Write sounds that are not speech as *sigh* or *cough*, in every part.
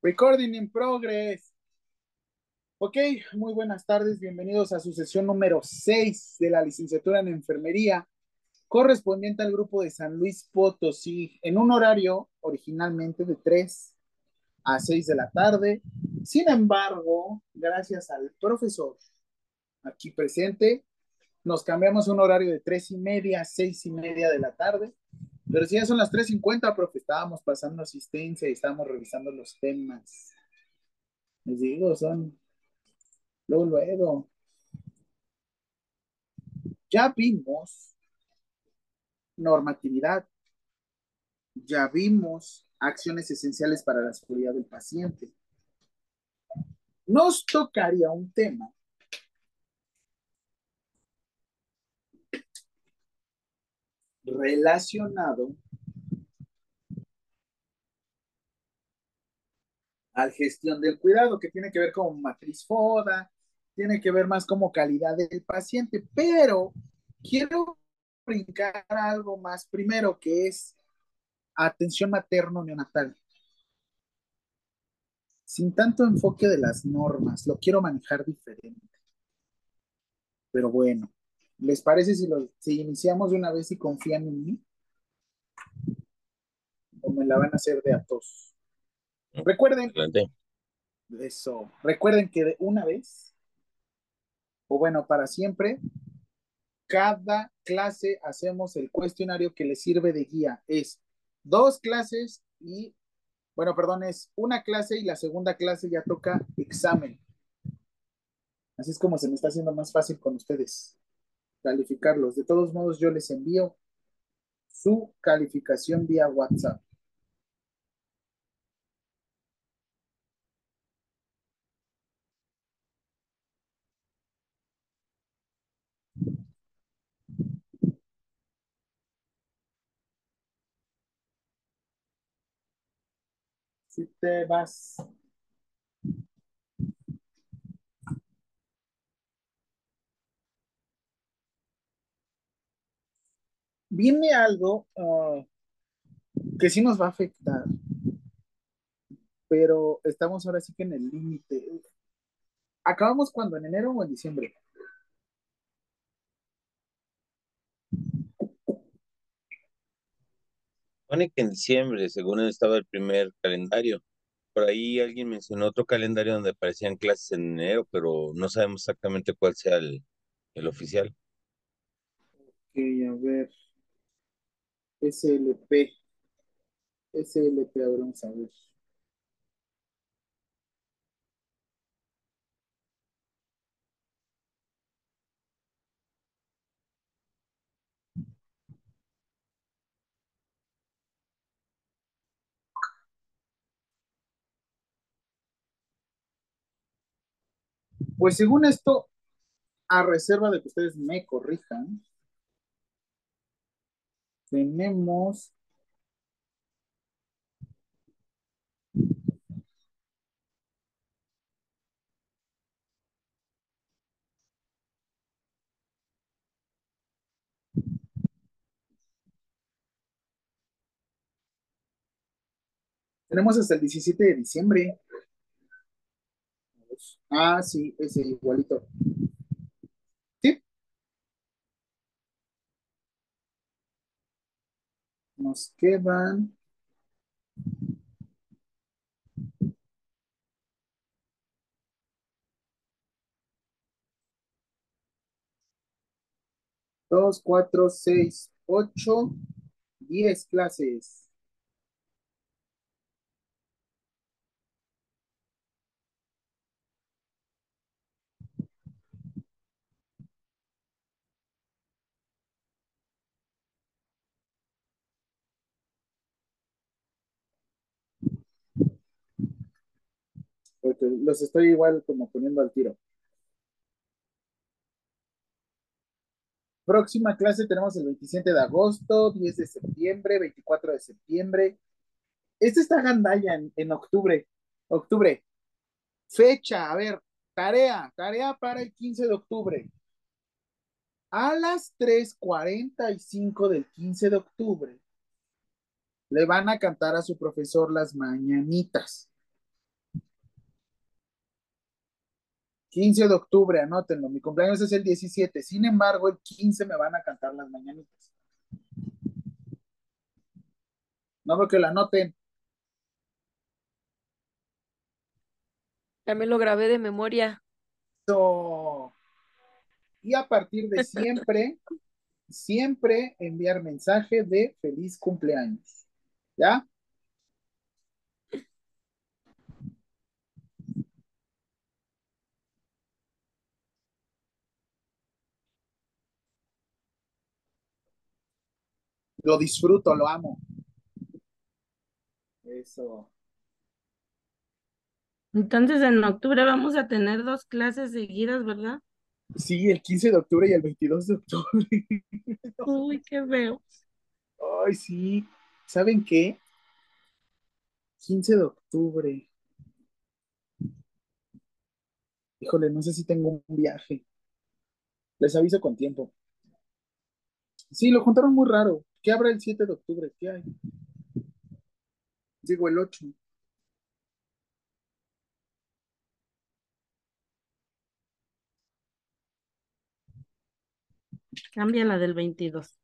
Recording in progress. Ok, muy buenas tardes, bienvenidos a su sesión número 6 de la licenciatura en enfermería, correspondiente al grupo de San Luis Potosí, en un horario originalmente de 3 a 6 de la tarde. Sin embargo, gracias al profesor aquí presente, nos cambiamos un horario de 3 y media a 6 y media de la tarde. Pero si ya son las 3.50, profe, estábamos pasando asistencia y estábamos revisando los temas. Les digo, son luego, luego. Ya vimos normatividad, ya vimos acciones esenciales para la seguridad del paciente. Nos tocaría un tema relacionado al gestión del cuidado, que tiene que ver con matriz FODA, tiene que ver más como calidad del paciente, pero quiero brincar algo más primero, que es atención materno-neonatal. Sin tanto enfoque de las normas, lo quiero manejar diferente. Pero bueno, ¿Les parece si, lo, si iniciamos de una vez y confían en mí? ¿O me la van a hacer de a? Recuerden. Adelante. Eso. Recuerden que de una vez, o bueno, para siempre, cada clase hacemos el cuestionario que les sirve de guía. Es dos clases y, bueno, perdón, es una clase y la segunda clase ya toca examen. Así es como se me está haciendo más fácil con ustedes calificarlos. De todos modos, yo les envío su calificación vía WhatsApp. Si te vas viene algo uh, que sí nos va a afectar, pero estamos ahora sí que en el límite. ¿Acabamos cuando? ¿En enero o en diciembre? Pone que en diciembre, según estaba el primer calendario. Por ahí alguien mencionó otro calendario donde aparecían clases en enero, pero no sabemos exactamente cuál sea el, el oficial. Ok, a ver. SLP. SLP, a ver, vamos a ver. Pues según esto, a reserva de que ustedes me corrijan, tenemos Tenemos hasta el 17 de diciembre. Ah, sí, ese igualito. Nos quedan dos, cuatro, seis, ocho, diez clases. Porque los estoy igual como poniendo al tiro. Próxima clase tenemos el 27 de agosto, 10 de septiembre, 24 de septiembre. Este está Gandaya en, en octubre. Octubre. Fecha, a ver, tarea, tarea para el 15 de octubre. A las 3.45 del 15 de octubre le van a cantar a su profesor las mañanitas. 15 de octubre, anótenlo. Mi cumpleaños es el 17. Sin embargo, el 15 me van a cantar las mañanitas. No veo que la anoten. Me lo grabé de memoria. So, y a partir de *laughs* siempre, siempre enviar mensaje de feliz cumpleaños. ¿Ya? Lo disfruto, lo amo. Eso. Entonces en octubre vamos a tener dos clases seguidas, ¿verdad? Sí, el 15 de octubre y el 22 de octubre. *laughs* Uy, qué feo. Ay, sí. ¿Saben qué? 15 de octubre. Híjole, no sé si tengo un viaje. Les aviso con tiempo. Sí, lo contaron muy raro. ¿Qué habrá el 7 de octubre? ¿Qué hay? Digo el 8. Cambia la del 22.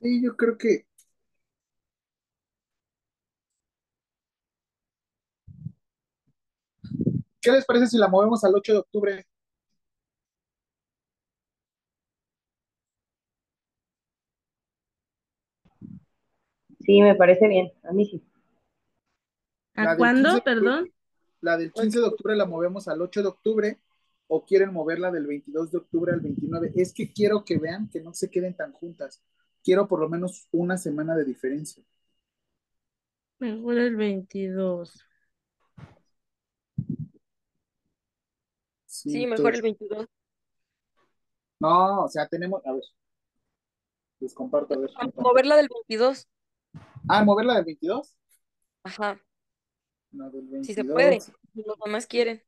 Sí, yo creo que. ¿Qué les parece si la movemos al 8 de octubre? Sí, me parece bien. A mí sí. ¿A cuándo, 15 de octubre- perdón? La del 15 de octubre la movemos al 8 de octubre o quieren moverla del 22 de octubre al 29. Es que quiero que vean que no se queden tan juntas. Quiero por lo menos una semana de diferencia. Mejor el 22. Sí, mejor el entonces- 22. No, o sea, tenemos. A ver. Les comparto, a ver. Moverla del 22. Ah, moverla del 22. Ajá. No, del 22. Si se puede. Si los demás quieren.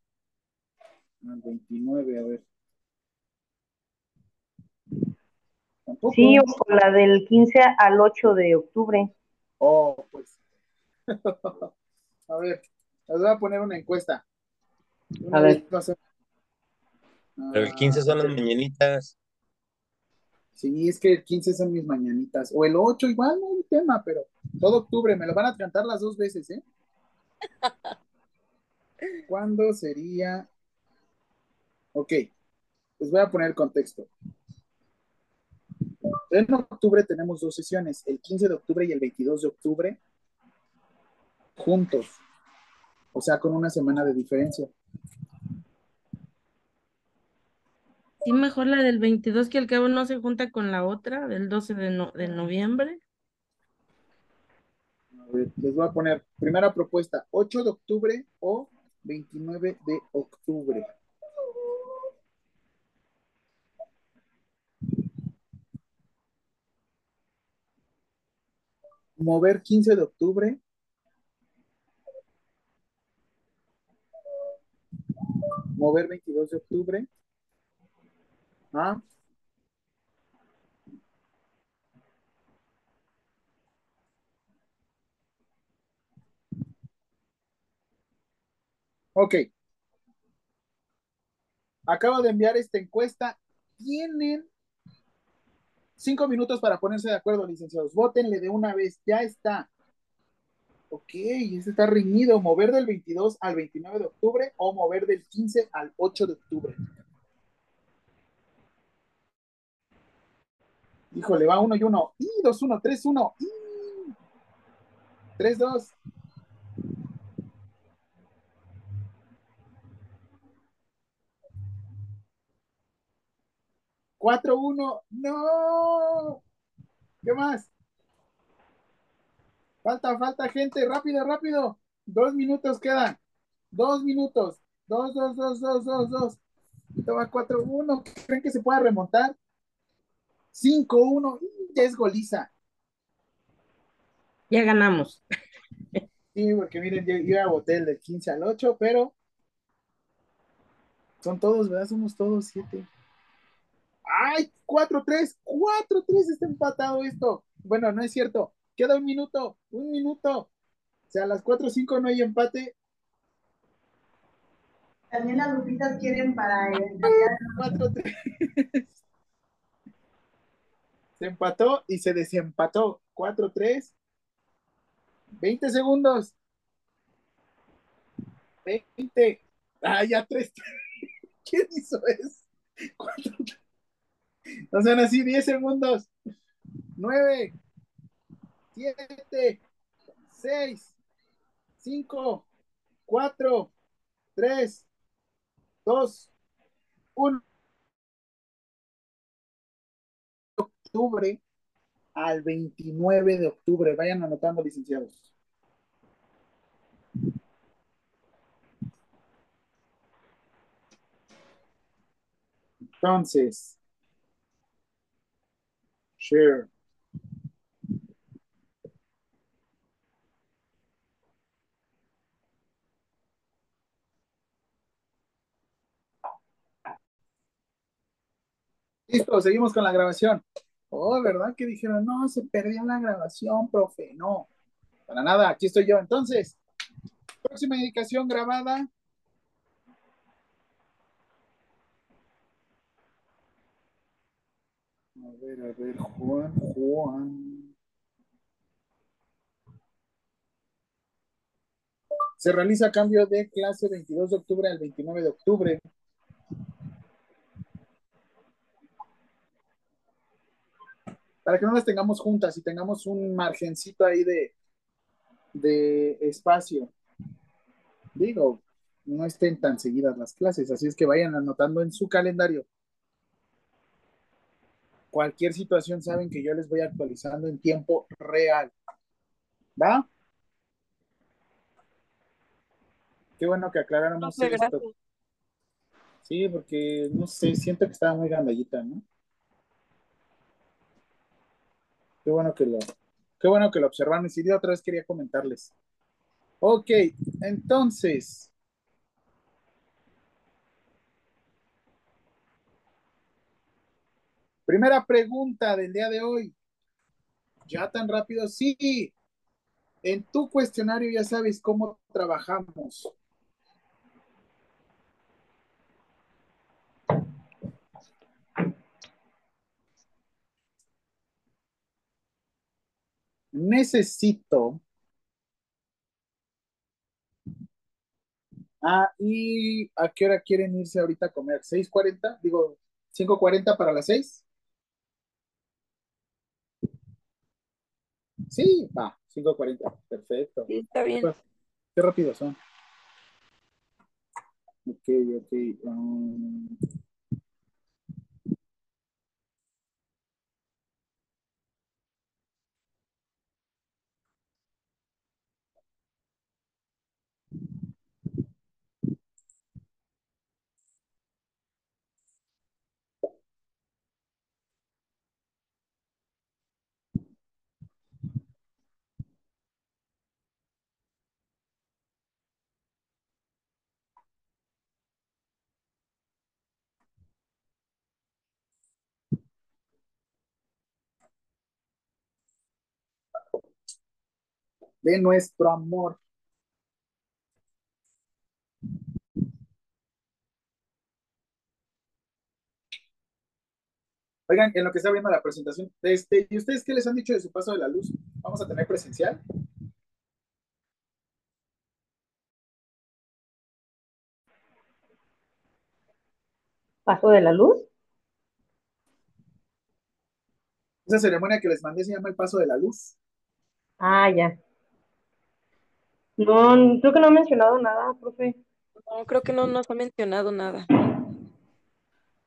Al 29, a ver. Tampoco. Sí, o con la del 15 al 8 de octubre. Oh, pues. *laughs* a ver, les voy a poner una encuesta. Una A ver. el 15 son las Ah, mañanitas. Sí, es que el 15 son mis mañanitas. O el 8, igual no hay tema, pero todo octubre me lo van a cantar las dos veces, ¿eh? *laughs* ¿Cuándo sería? Ok, les voy a poner contexto. En octubre tenemos dos sesiones, el 15 de octubre y el 22 de octubre, juntos. O sea, con una semana de diferencia. Sí, mejor la del 22 que al cabo no se junta con la otra del 12 de, no- de noviembre. Les voy a poner primera propuesta, 8 de octubre o 29 de octubre. Mover 15 de octubre. Mover 22 de octubre. Ah. Ok. Acabo de enviar esta encuesta. Tienen cinco minutos para ponerse de acuerdo, licenciados. Vótenle de una vez. Ya está. Ok, este está reñido. Mover del 22 al 29 de octubre o mover del 15 al 8 de octubre. Híjole, va uno y uno. Y dos, uno, tres, uno. Y... Tres, dos. Cuatro, uno. No. ¿Qué más? Falta, falta gente. Rápido, rápido. Dos minutos quedan. Dos minutos. Dos, dos, dos, dos, dos, dos. Toma cuatro, uno. ¿Creen que se pueda remontar? Cinco, uno. Ya es goliza. Ya ganamos. Sí, porque miren, yo, yo voté el del 15 al 8, pero son todos, ¿verdad? Somos todos siete. ¡Ay! 4-3, 4-3 está empatado esto. Bueno, no es cierto. Queda un minuto, un minuto. O sea, a las 4-5 no hay empate. También las lupitas quieren para el... 4-3. Se empató y se desempató. 4-3. 20 segundos. 20. Ah, ya 3. *laughs* ¿Quién hizo eso? 4, o sea, así 10 segundos. 9, 7, 6, 5, 4, 3, 2, 1. Octubre al 29 de octubre. Vayan anotando, licenciados. Entonces, Listo, seguimos con la grabación. Oh, ¿verdad? Que dijeron, no, se perdió la grabación, profe. No, para nada, aquí estoy yo. Entonces, próxima indicación grabada. A ver, a ver, Juan, Juan. Se realiza cambio de clase 22 de octubre al 29 de octubre. Para que no las tengamos juntas y tengamos un margencito ahí de, de espacio. Digo, no estén tan seguidas las clases, así es que vayan anotando en su calendario cualquier situación saben que yo les voy actualizando en tiempo real. ¿Va? Qué bueno que aclaráramos esto. gracias. Sí, porque no sé, siento que estaba muy gandallita, ¿no? Qué bueno que lo, qué bueno que lo observaron. Y si de otra vez quería comentarles. Ok, entonces. Primera pregunta del día de hoy. Ya tan rápido, sí. En tu cuestionario ya sabes cómo trabajamos. Necesito. Ah, ¿y a qué hora quieren irse ahorita a comer? ¿6.40? Digo, ¿5.40 para las 6? Sí, va, 5.40. Perfecto. Sí, está bien. Qué rápido son. Ok, ok. um, de nuestro amor. Oigan, en lo que está viendo la presentación, este, ¿y ustedes qué les han dicho de su paso de la luz? ¿Vamos a tener presencial? ¿Paso de la luz? Esa ceremonia que les mandé se llama el paso de la luz. Ah, ya. No, creo que no ha mencionado nada, profe. No, creo que no nos ha mencionado nada.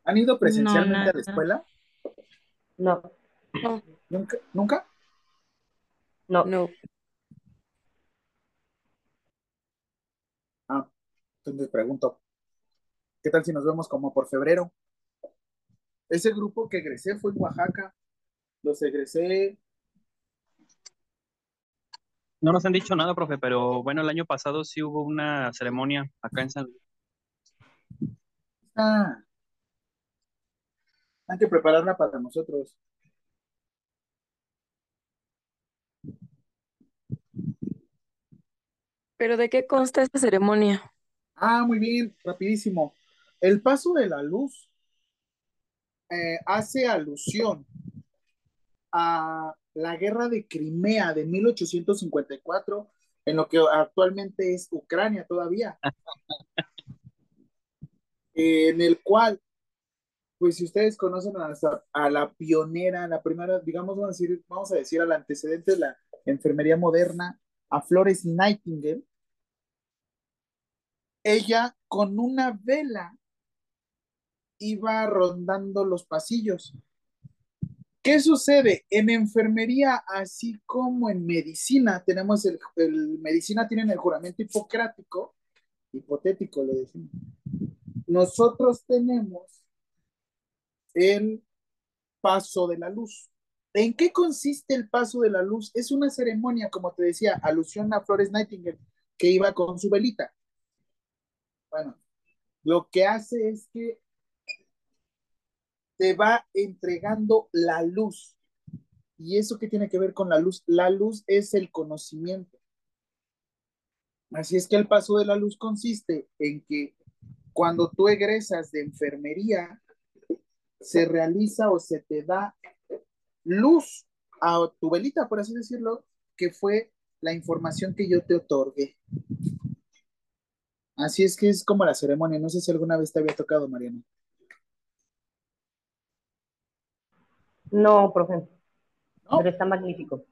¿Han ido presencialmente a la escuela? No, No, ¿Nunca? ¿Nunca? no. no. Ah, entonces pregunto, ¿qué tal si nos vemos como por febrero? Ese grupo que egresé fue en Oaxaca. Los egresé, No nos han dicho nada, profe, pero bueno, el año pasado sí hubo una ceremonia acá en San Luis. ah, hay que prepararla para nosotros. ¿Pero de qué consta esta ceremonia? Ah, muy bien, rapidísimo. El paso de la luz eh, hace alusión a la guerra de Crimea de 1854, en lo que actualmente es Ucrania todavía, *laughs* en el cual, pues si ustedes conocen a, la- a la pionera, la primera, digamos, vamos a decir, vamos a decir al antecedente de la enfermería moderna, a Flores Nightingale, ella con una vela iba rondando los pasillos. ¿Qué sucede? En enfermería, así como en medicina, tenemos el, medicina tienen el juramento hipocrático, hipotético le decimos. Nosotros tenemos el paso de la luz. ¿En qué consiste el paso de la luz? Es una ceremonia, como te decía, alusión a Flores Nightingale, que iba con su velita. Bueno, lo que hace es que te va entregando la luz. ¿Y eso qué tiene que ver con la luz? La luz es el conocimiento. Así es que el paso de la luz consiste en que cuando tú egresas de enfermería, se realiza o se te da luz a tu velita, por así decirlo, que fue la información que yo te otorgué. Así es que es como la ceremonia. No sé si alguna vez te había tocado, Mariana. No, profe, ¿No? pero está magnífico.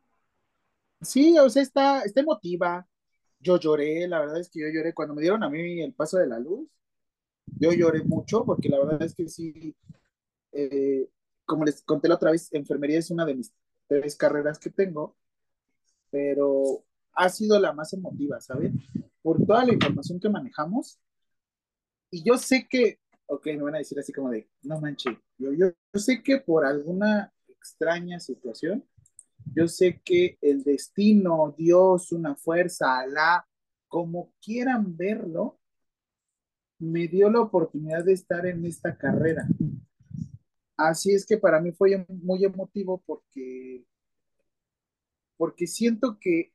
Sí, o sea, está, está emotiva. Yo lloré, la verdad es que yo lloré cuando me dieron a mí el paso de la luz. Yo lloré mucho porque la verdad es que sí, eh, como les conté la otra vez, enfermería es una de mis tres carreras que tengo, pero ha sido la más emotiva, ¿saben? Por toda la información que manejamos. Y yo sé que, ok, me van a decir así como de, no manches, yo, sé que por alguna extraña situación, yo sé que el destino, Dios, una fuerza, Alá, como quieran verlo, me dio la oportunidad de estar en esta carrera. Así es que para mí fue muy emotivo porque, porque siento que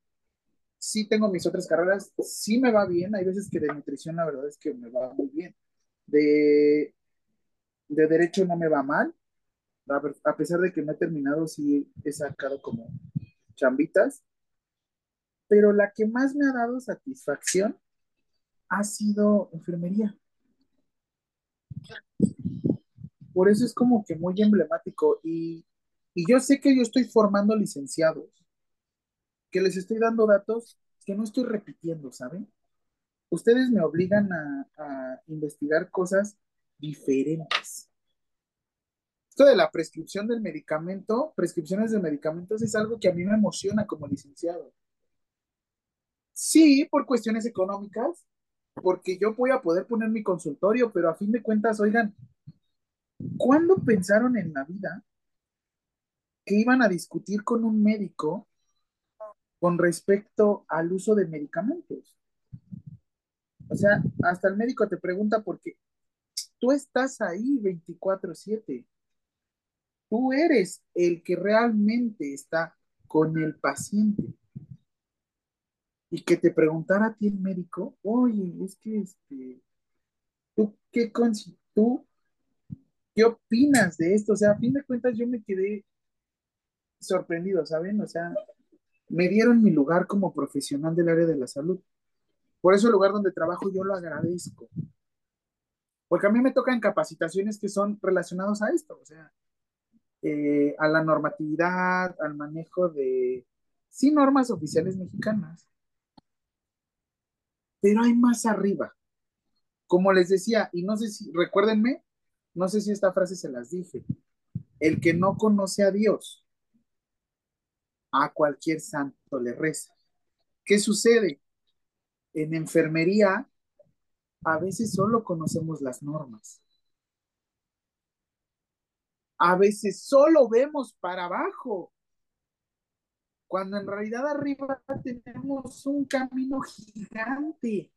sí tengo mis otras carreras, sí me va bien, hay veces que de nutrición la verdad es que me va muy bien. De, de derecho no me va mal, a, pesar de que no he terminado, sí he sacado como chambitas, pero la que más me ha dado satisfacción ha sido enfermería. Por eso es como que muy emblemático y, y yo sé que yo estoy formando licenciados, que les estoy dando datos que no estoy repitiendo, ¿saben? Ustedes me obligan a, investigar cosas diferentes. Esto de la prescripción del medicamento, prescripciones de medicamentos es algo que a mí me emociona como licenciado. Sí, por cuestiones económicas, porque yo voy a poder poner mi consultorio, pero a fin de cuentas, oigan, ¿cuándo pensaron en la vida que iban a discutir con un médico con respecto al uso de medicamentos? O sea, hasta el médico te pregunta porque tú estás ahí 24/7. Tú eres el que realmente está con el paciente. Y que te preguntara a ti el médico, oye, es que este, ¿tú qué, tú, qué opinas de esto? O sea, a fin de cuentas yo me quedé sorprendido, ¿saben? O sea, me dieron mi lugar como profesional del área de la salud. Por eso el lugar donde trabajo yo lo agradezco. Porque a mí me tocan capacitaciones que son relacionadas a esto, o sea, eh, a la normatividad, al manejo de, sí, normas oficiales mexicanas. Pero hay más arriba. Como les decía, y no sé si, recuérdenme, no sé si esta frase se las dije, el que no conoce a Dios, a cualquier santo le reza. ¿Qué sucede? En enfermería, a veces solo conocemos las normas. A veces solo vemos para abajo, cuando en realidad arriba tenemos un camino gigante.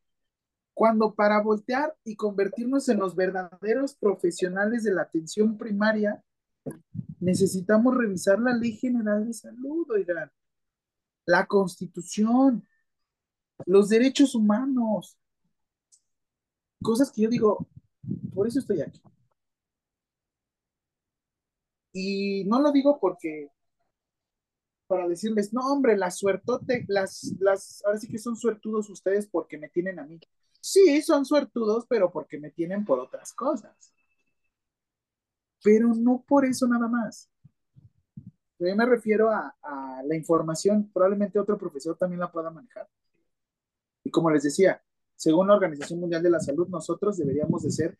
Cuando para voltear y convertirnos en los verdaderos profesionales de la atención primaria, necesitamos revisar la Ley General de Salud, oigan, la Constitución, los derechos humanos. cosas que yo digo, por eso estoy aquí. Y no lo digo porque para decirles, no, hombre, la suertote, las, las, ahora sí que son suertudos ustedes porque me tienen a mí. Sí, son suertudos, pero porque me tienen por otras cosas. Pero no por eso nada más. Yo me refiero a, a la información, probablemente otro profesor también la pueda manejar. Y como les decía, según la Organización Mundial de la Salud, nosotros deberíamos de ser,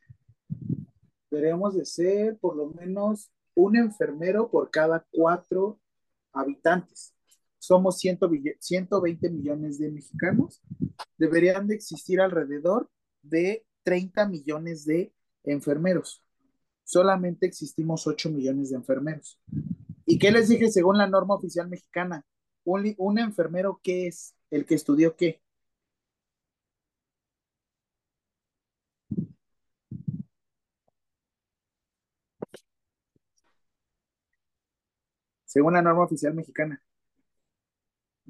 deberíamos de ser por lo menos un enfermero por cada cuatro habitantes. Somos 120 millones de mexicanos. Deberían de existir alrededor de 30 millones de enfermeros. Solamente existimos 8 millones de enfermeros. ¿Y qué les dije según la norma oficial mexicana? Un, un enfermero, ¿qué es? El que estudió qué? Según la norma oficial mexicana.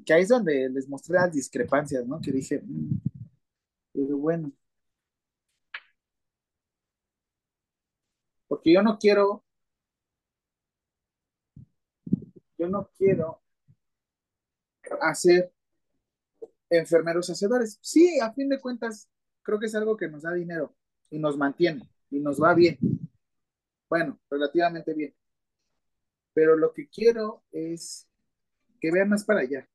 Que ahí es donde les mostré las discrepancias, ¿no? Que dije, pero bueno. Porque yo no quiero, yo no quiero hacer enfermeros hacedores. Sí, a fin de cuentas, creo que es algo que nos da dinero y nos mantiene y nos va bien. Bueno, relativamente bien pero lo que quiero es que vean más para allá,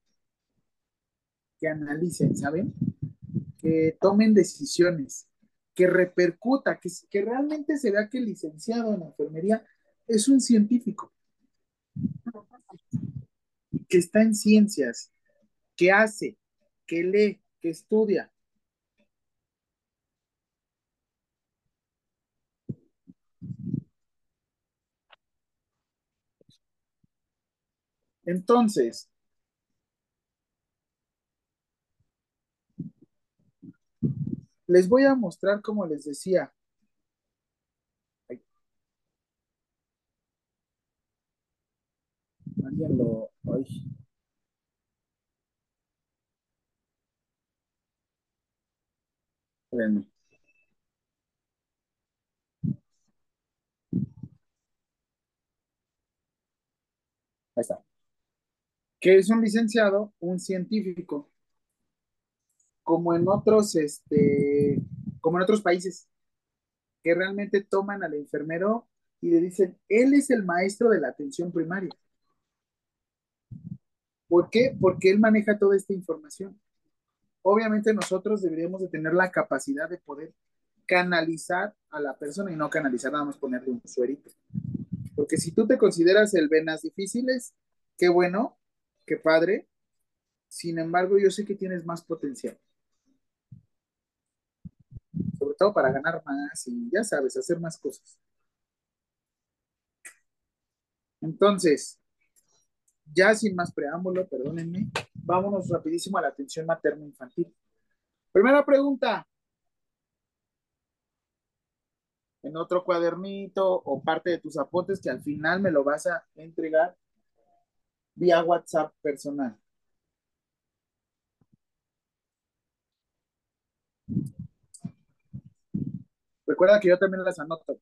que analicen, ¿saben? Que tomen decisiones, que repercuta, que, realmente se vea que el licenciado en enfermería es un científico, que está en ciencias, que hace, que lee, que estudia, Entonces, les voy a mostrar, como les decía, que es un licenciado, un científico, como en otros, este, como en otros países, que realmente toman al enfermero y le dicen, él es el maestro de la atención primaria. ¿Por qué? Porque él maneja toda esta información. Obviamente nosotros deberíamos de tener la capacidad de poder canalizar a la persona y no canalizar nada más ponerle un suerito. Porque si tú te consideras el venas difíciles, qué bueno, qué padre. Sin embargo, yo sé que tienes más potencial. Sobre todo para ganar más y ya sabes, hacer más cosas. Entonces, ya sin más preámbulo, perdónenme, vámonos rapidísimo a la atención materno-infantil. Primera pregunta. En otro cuadernito o parte de tus apuntes que al final me lo vas a entregar vía WhatsApp personal. Recuerda que yo también las anoto.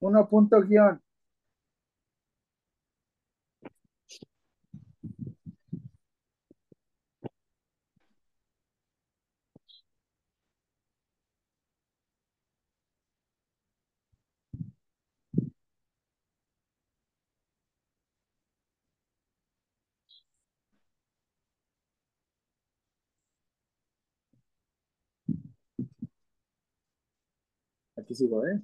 Uno punto guion. Aquí ¿eh?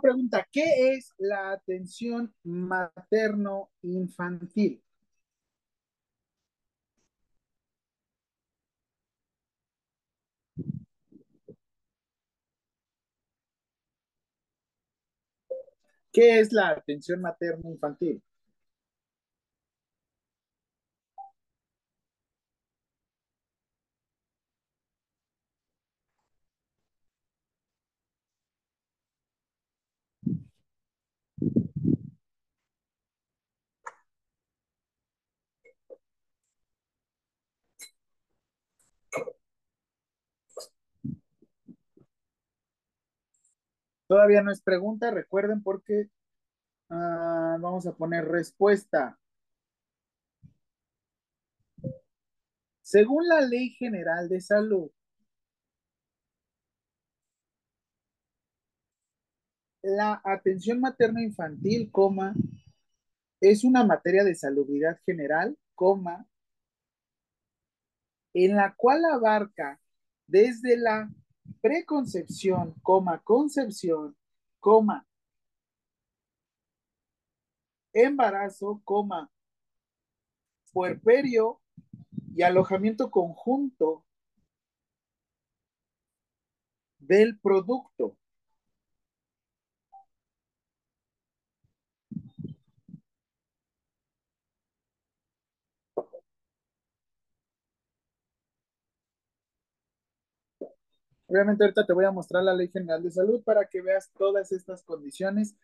Pregunta, ¿qué es la atención materno-infantil? ¿Qué es la atención materno-infantil? Todavía no es pregunta, recuerden porque ah, vamos a poner respuesta. Según la Ley General de Salud, la atención materna infantil, coma, es una materia de salubridad general, coma, en la cual abarca desde la preconcepción, coma, concepción, coma, embarazo, coma, puerperio y alojamiento conjunto del producto. Obviamente ahorita te voy a mostrar la Ley General de Salud para que veas todas estas condiciones.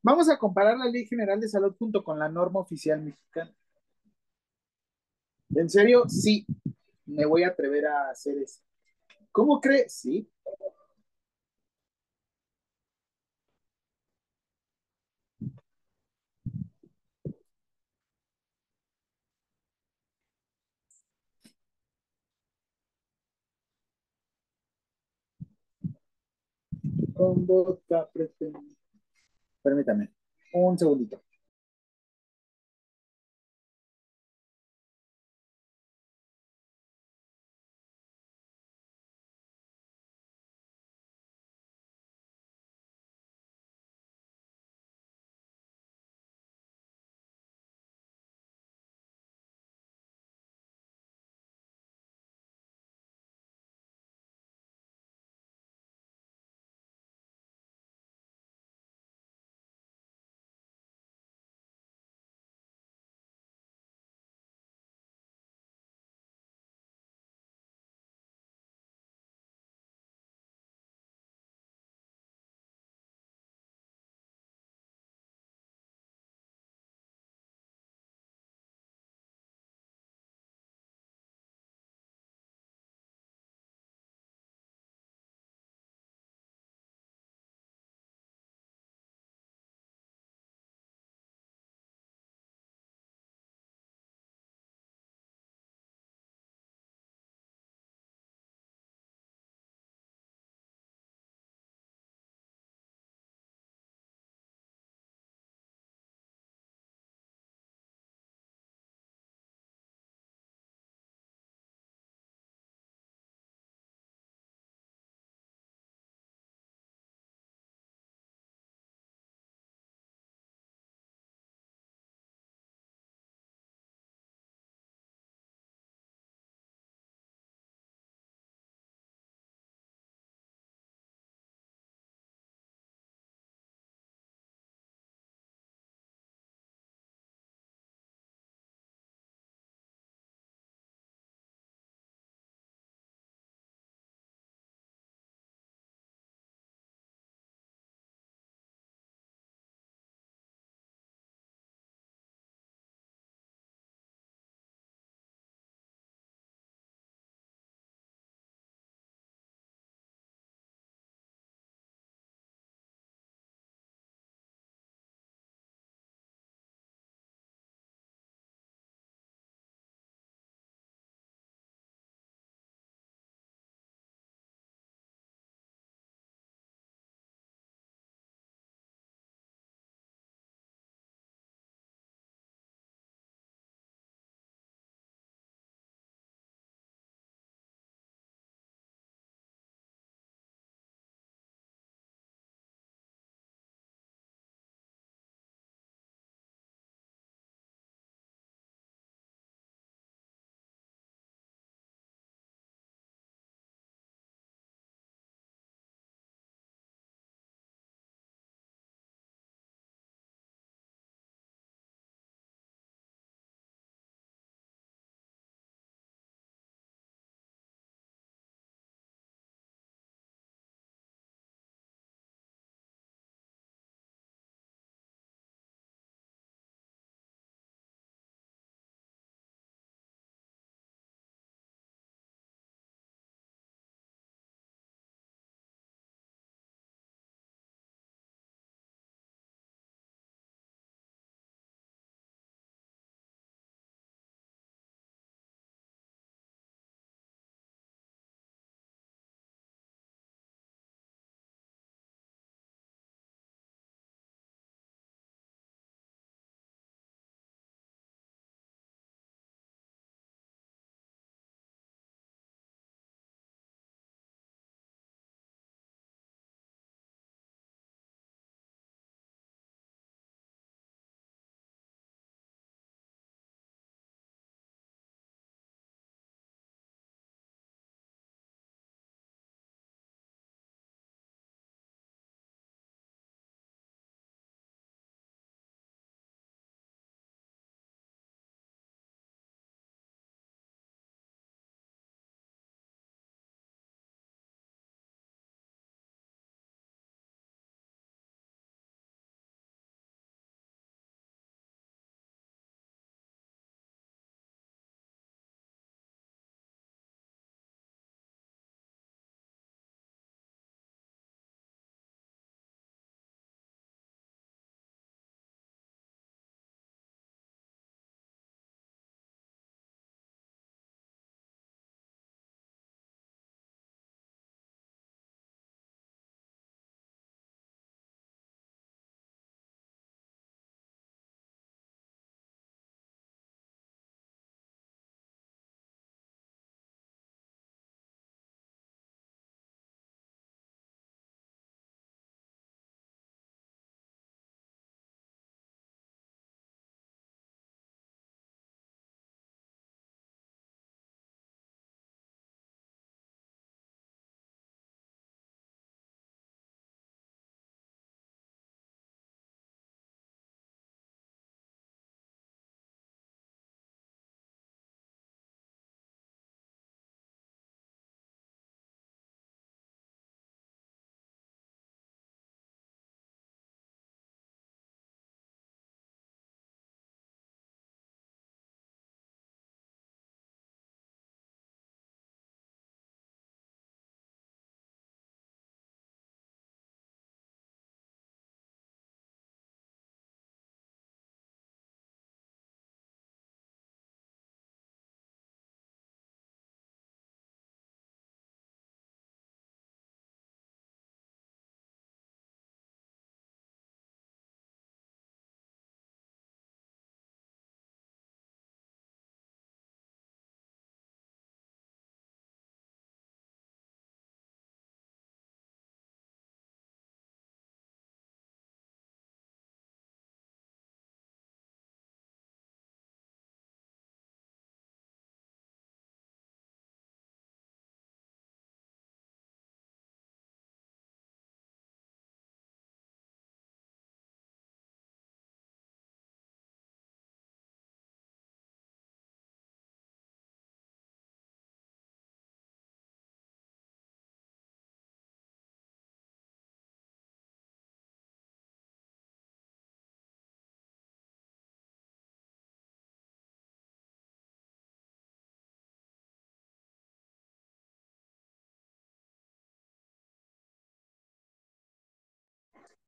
Vamos a comparar la Ley General de Salud junto con la norma oficial mexicana. ¿En serio? Sí, me voy a atrever a hacer eso. ¿Cómo crees? Sí. Con vodka, Permítame, un segundito.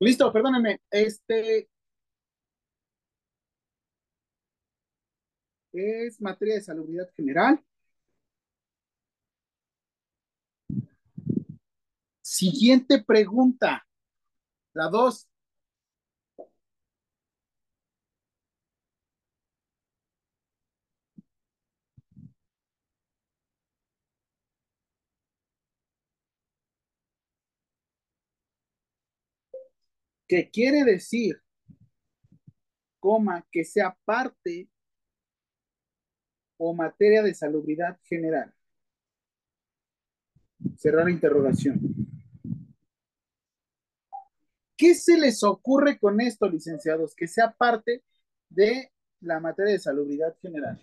Listo, perdónenme. Este es materia de salubridad general. Siguiente pregunta, la 2. que quiere decir, coma, que sea parte o materia de salubridad general. Cerrar interrogación. ¿Qué se les ocurre con esto, licenciados? Que sea parte de la materia de salubridad general.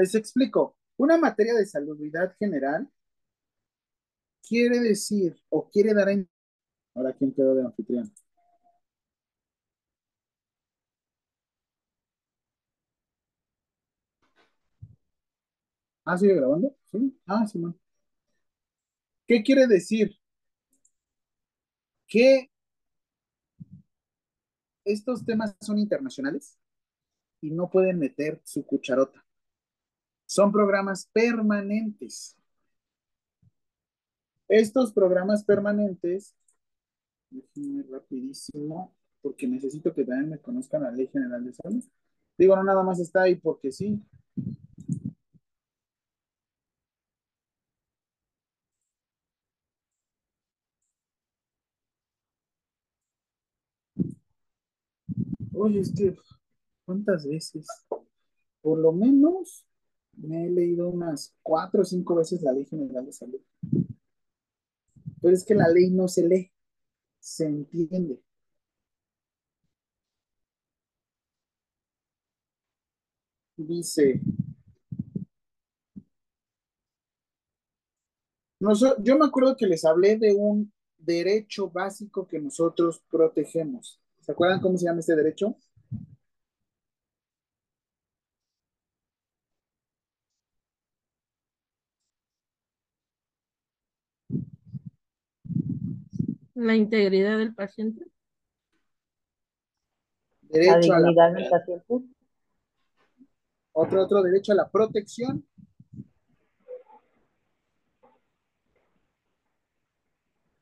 Les explico. Una materia de salubridad general quiere decir o quiere dar en... Ahora, ¿quién quedó de anfitrión? Ah, ¿sigue grabando? Sí. Ah, sí. ¿Qué quiere decir? Que estos temas son internacionales y no pueden meter su cucharota. Son programas permanentes. Estos programas permanentes, déjenme rapidísimo, porque necesito que también me conozcan la Ley General de Salud. Digo, no nada más está ahí porque sí. Oye, es ¿cuántas veces? Por lo menos me he leído unas cuatro o cinco veces la Ley General de Salud. Pero es que la ley no se lee, se entiende. Dice, yo me acuerdo que les hablé de un derecho básico que nosotros protegemos. ¿Se acuerdan cómo se llama este derecho? La integridad del paciente. La Derecho a la, del paciente. otro, otro derecho a la protección.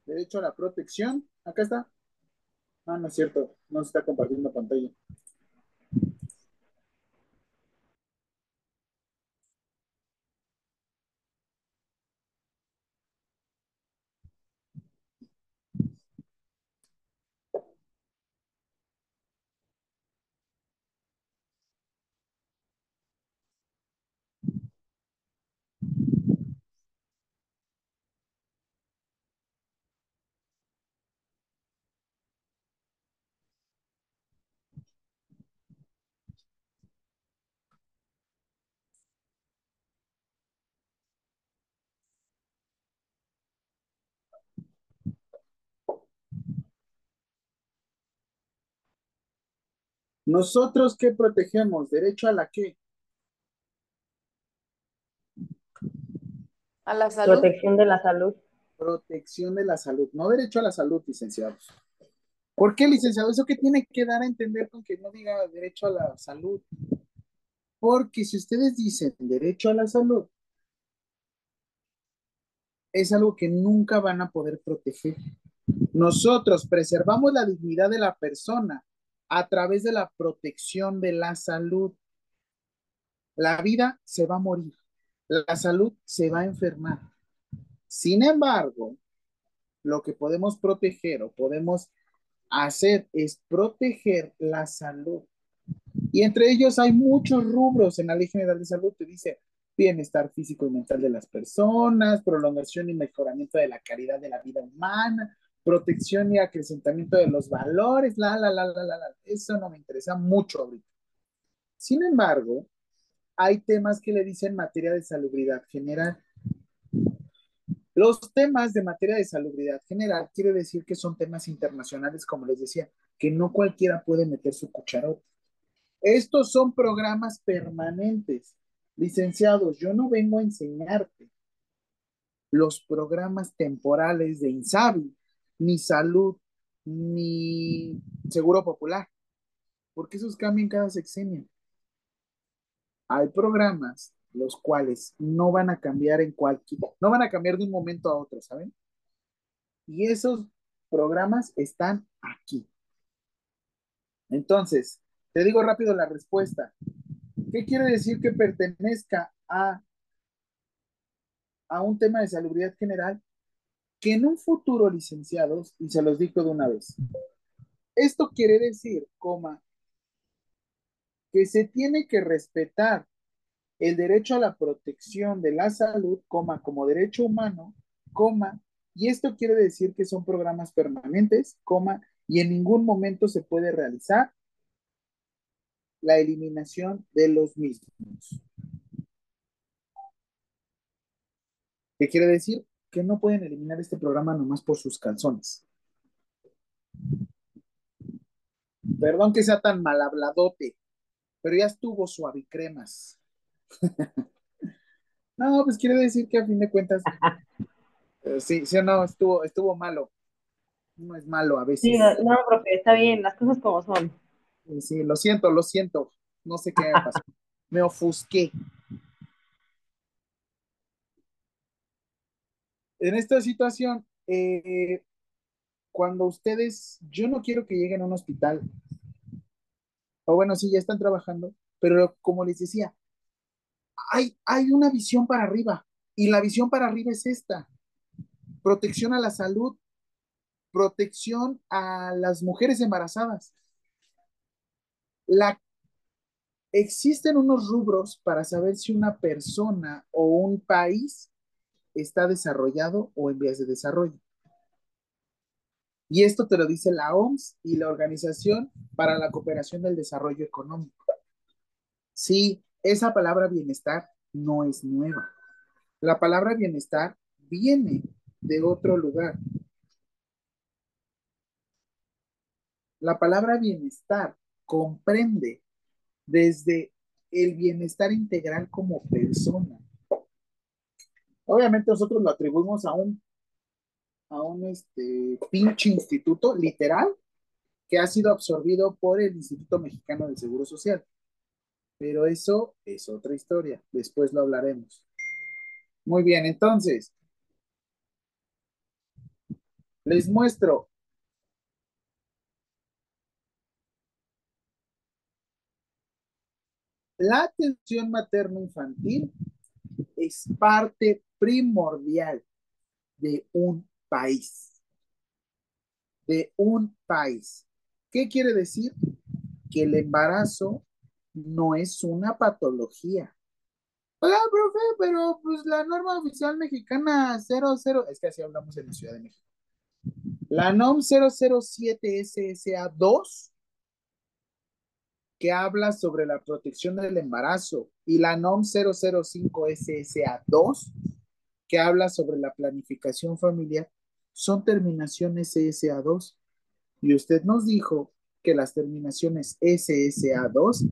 Derecho a la protección. Acá está. Ah, no es cierto. No se está compartiendo pantalla. Nosotros, ¿qué protegemos? ¿Derecho a la qué? A la salud. Protección de la salud. Protección de la salud, no derecho a la salud, licenciados. ¿Por qué, licenciado? ¿Eso qué tiene que dar a entender con que no diga derecho a la salud? Porque si ustedes dicen derecho a la salud, es algo que nunca van a poder proteger. Nosotros preservamos la dignidad de la persona a través de la protección de la salud. La vida se va a morir, la salud se va a enfermar. Sin embargo, lo que podemos proteger o podemos hacer es proteger la salud. Y entre ellos hay muchos rubros en la Ley General de Salud. Te dice bienestar físico y mental de las personas, prolongación y mejoramiento de la calidad de la vida humana, protección y acrecentamiento de los valores, la, la, la, la, la, la. Eso no me interesa mucho ahorita. Sin embargo, hay temas que le dicen materia de salubridad general. Los temas de materia de salubridad general quiere decir que son temas internacionales, como les decía, que no cualquiera puede meter su cucharota. Estos son programas permanentes. Licenciados, yo no vengo a enseñarte los programas temporales de INSABI, ni salud, ni seguro popular, porque esos cambian cada sexenio. Hay programas los cuales no van a cambiar en cualquier, no van a cambiar de un momento a otro, ¿saben? Y esos programas están aquí. Entonces, te digo rápido la respuesta. ¿Qué quiere decir que pertenezca a, a un tema de salubridad general? Que en un futuro, licenciados, y se los digo de una vez, esto quiere decir, coma, que se tiene que respetar el derecho a la protección de la salud, coma, como derecho humano, coma, y esto quiere decir que son programas permanentes, coma, y en ningún momento se puede realizar la eliminación de los mismos. ¿Qué quiere decir? Que no pueden eliminar este programa nomás por sus calzones. Perdón que sea tan mal habladote, pero ya estuvo suavicremas. *laughs* no, pues quiere decir que a fin de cuentas, eh, *laughs* sí, sí o no, estuvo, estuvo malo. No es malo a veces. Sí, no, no, profe, está bien, las cosas como son. Sí, sí, lo siento, lo siento. No sé qué me pasó. *laughs* Me ofusqué. En esta situación, eh, cuando ustedes, yo no quiero que lleguen a un hospital, o bueno, sí, ya están trabajando, pero como les decía, hay, hay una visión para arriba, y la visión para arriba es esta, protección a la salud, protección a las mujeres embarazadas. La, existen unos rubros para saber si una persona o un país está desarrollado o en vías de desarrollo. Y esto te lo dice la OMS y la Organización para la Cooperación del Desarrollo Económico. Sí, esa palabra bienestar no es nueva. La palabra bienestar viene de otro lugar. La palabra bienestar comprende desde el bienestar integral como persona. Obviamente nosotros lo atribuimos a un, a un este, pinche instituto literal que ha sido absorbido por el Instituto Mexicano del Seguro Social. Pero eso es otra historia, después lo hablaremos. Muy bien, entonces, les muestro La atención materno-infantil es parte primordial de un país. De un país. ¿Qué quiere decir? Que el embarazo no es una patología. Hola, profe, pero pues la norma oficial mexicana 00, es que así hablamos en la Ciudad de México. La NOM 007 SSA 2 que habla sobre la protección del embarazo y la NOM 005 SSA 2 que habla sobre la planificación familiar son terminaciones SSA 2 y usted nos dijo que las terminaciones SSA 2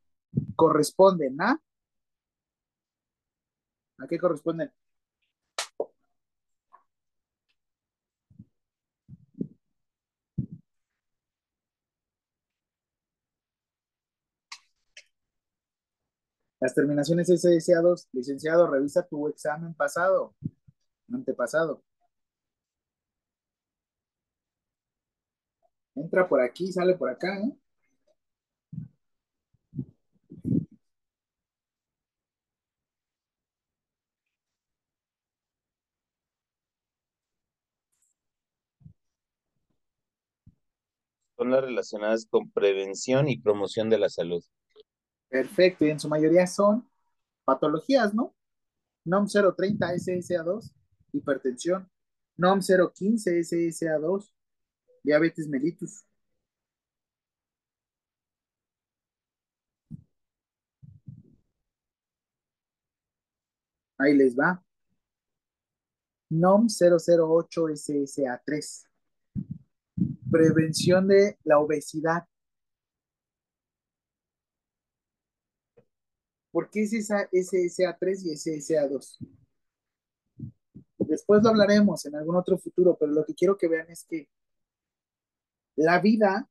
corresponden a ¿A qué corresponden? Las terminaciones SSA2, licenciado, revisa tu examen pasado, antepasado. Entra por aquí, sale por acá, ¿eh? Son las relacionadas con prevención y promoción de la salud. Perfecto, y en su mayoría son patologías, ¿no? NOM 030 SSA2, hipertensión. NOM 015 SSA2, diabetes mellitus. Ahí les va. NOM 008 SSA3. Prevención de la obesidad. ¿Por qué es esa SSA3 y SSA2? Después lo hablaremos en algún otro futuro, pero lo que quiero que vean es que la vida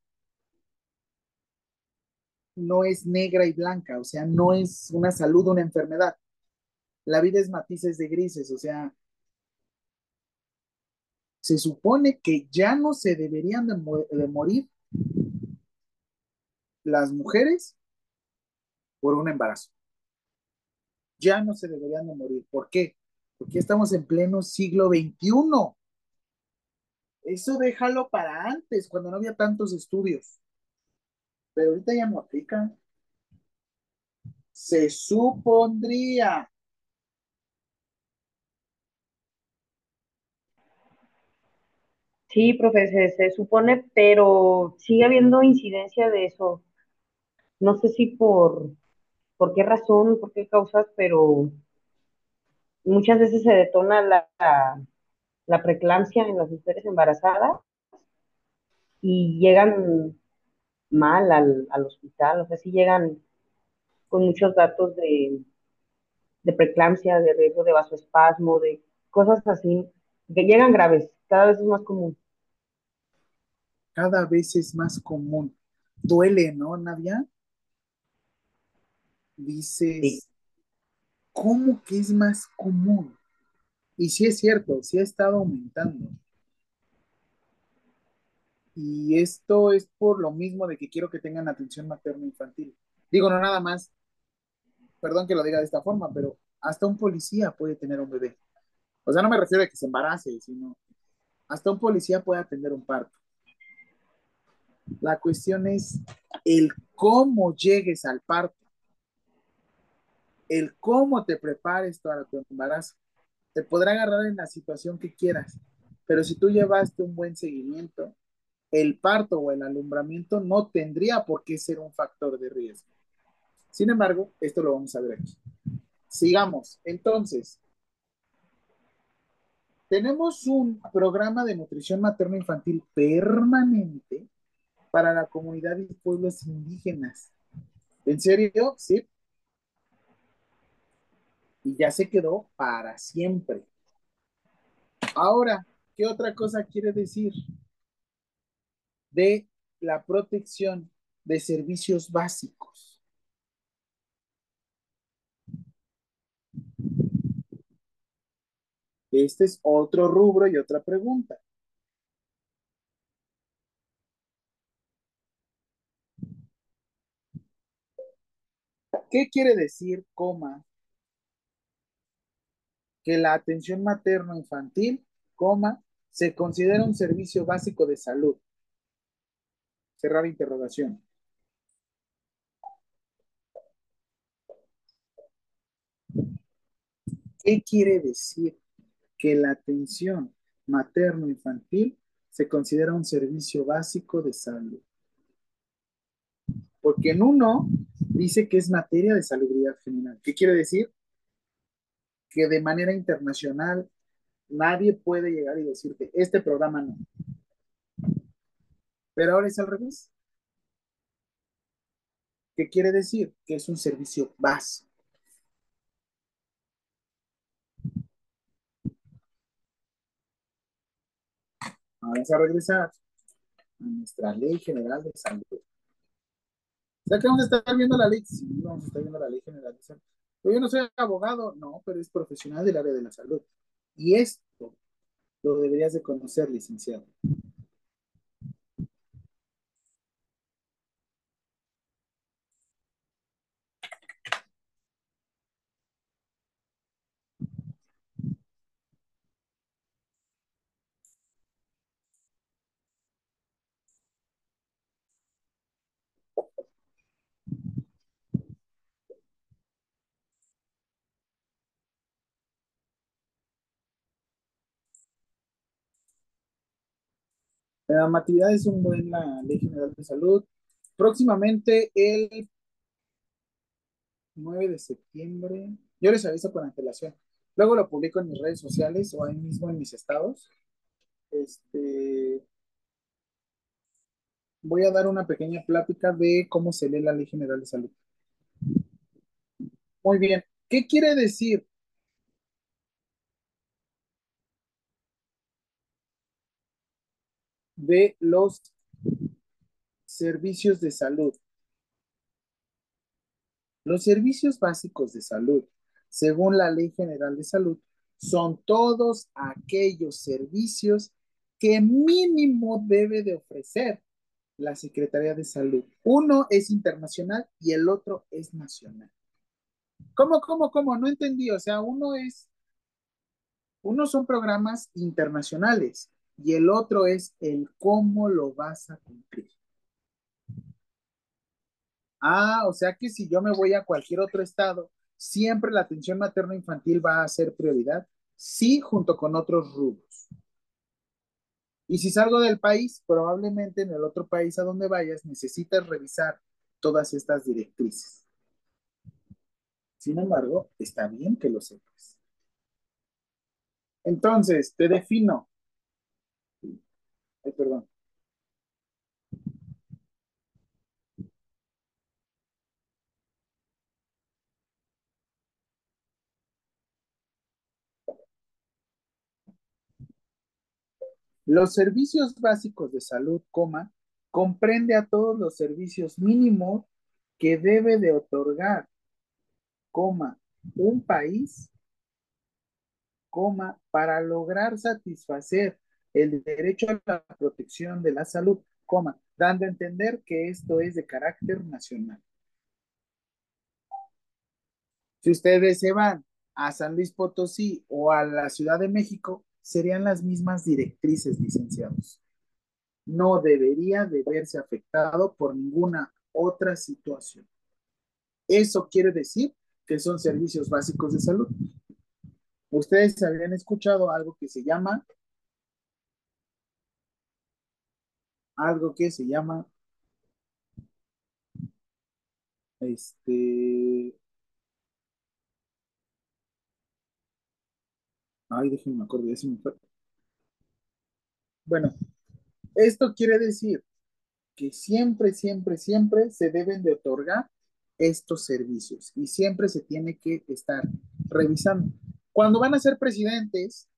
no es negra y blanca, o sea, no es una salud, una enfermedad. La vida es matices de grises, o sea, se supone que ya no se deberían de morir las mujeres por un embarazo. Ya no se deberían de morir. ¿Por qué? Porque estamos en pleno siglo XXI. Eso déjalo para antes, cuando no había tantos estudios. Pero ahorita ya no aplica. Se supondría. Sí, profe, se, se supone, pero sigue habiendo incidencia de eso. No sé si por, por qué razón, por qué causas, pero muchas veces se detona la, la, la preeclampsia en las mujeres embarazadas y llegan mal al, al hospital, o sea, sí llegan con muchos datos de, de preeclampsia, de riesgo de vasoespasmo, de cosas así, que llegan graves, cada vez es más común. Cada vez es más común. Duele, ¿no, Navia? Dices, Sí. ¿cómo que es más común? Y sí es cierto, sí ha estado aumentando. Y esto es por lo mismo de que quiero que tengan atención materno-infantil. Digo, no nada más, perdón que lo diga de esta forma, pero hasta un policía puede tener un bebé. O sea, no me refiero a que se embarace, sino hasta un policía puede atender un parto. La cuestión es el cómo llegues al parto, el cómo te prepares para tu embarazo. Te podrá agarrar en la situación que quieras, pero si tú llevaste un buen seguimiento, el parto o el alumbramiento no tendría por qué ser un factor de riesgo. Sin embargo, esto lo vamos a ver aquí. Sigamos. Entonces, tenemos un programa de nutrición materno-infantil permanente para la comunidad y pueblos indígenas. ¿En serio? Sí. Y ya se quedó para siempre. Ahora, ¿qué otra cosa quiere decir? De la protección de servicios básicos. Este es otro rubro y otra pregunta. ¿Qué quiere decir, coma, que la atención materno-infantil, coma, se considera un servicio básico de salud? Cerrar interrogación. ¿Qué quiere decir que la atención materno-infantil se considera un servicio básico de salud? Porque en uno dice que es materia de salubridad general. ¿Qué quiere decir? Que de manera internacional nadie puede llegar y decirte, este programa no. Pero ahora es al revés. ¿Qué quiere decir? Que es un servicio básico. Vamos a regresar a nuestra ley general de salud. Sea que vamos a estar viendo la ley. Sí, vamos a estar viendo la ley general de salud. Pero yo no soy abogado, no, pero es profesional del área de la salud. Y esto lo deberías de conocer, licenciado. La normatividad es un buen la Ley General de Salud. Próximamente el 9 de septiembre, yo les aviso con antelación. Luego lo publico en mis redes sociales o ahí mismo en mis estados. Este, voy a dar una pequeña plática de cómo se lee la Ley General de Salud. Muy bien. ¿Qué quiere decir? De los servicios de salud. Los servicios básicos de salud, según la Ley General de Salud, son todos aquellos servicios que mínimo debe de ofrecer la Secretaría de Salud. Uno es internacional y el otro es nacional. ¿Cómo, cómo, cómo? No entendí. O sea, uno es, uno son programas internacionales y el otro es el cómo lo vas a cumplir. Ah, o sea que si yo me voy a cualquier otro estado, siempre la atención materno-infantil va a ser prioridad. Sí, junto con otros rubros. Y si salgo del país, probablemente en el otro país a donde vayas necesitas revisar todas estas directrices. Sin embargo, está bien que lo sepas. Entonces, te defino. Perdón. Los servicios básicos de salud, coma, comprende a todos los servicios mínimos que debe de otorgar, coma, un país, coma, para lograr satisfacer el derecho a la protección de la salud, dando a entender que esto es de carácter nacional. Si ustedes se van a San Luis Potosí o a la Ciudad de México, serían las mismas directrices, licenciados. No debería de verse afectado por ninguna otra situación. Eso quiere decir que son servicios básicos de salud. Ustedes habían escuchado algo que se llama, algo que se llama, este, Ay, déjenme acordar, ya se me fue. Bueno, esto quiere decir que siempre, siempre, siempre se deben de otorgar estos servicios y siempre se tiene que estar revisando. Cuando van a ser presidentes,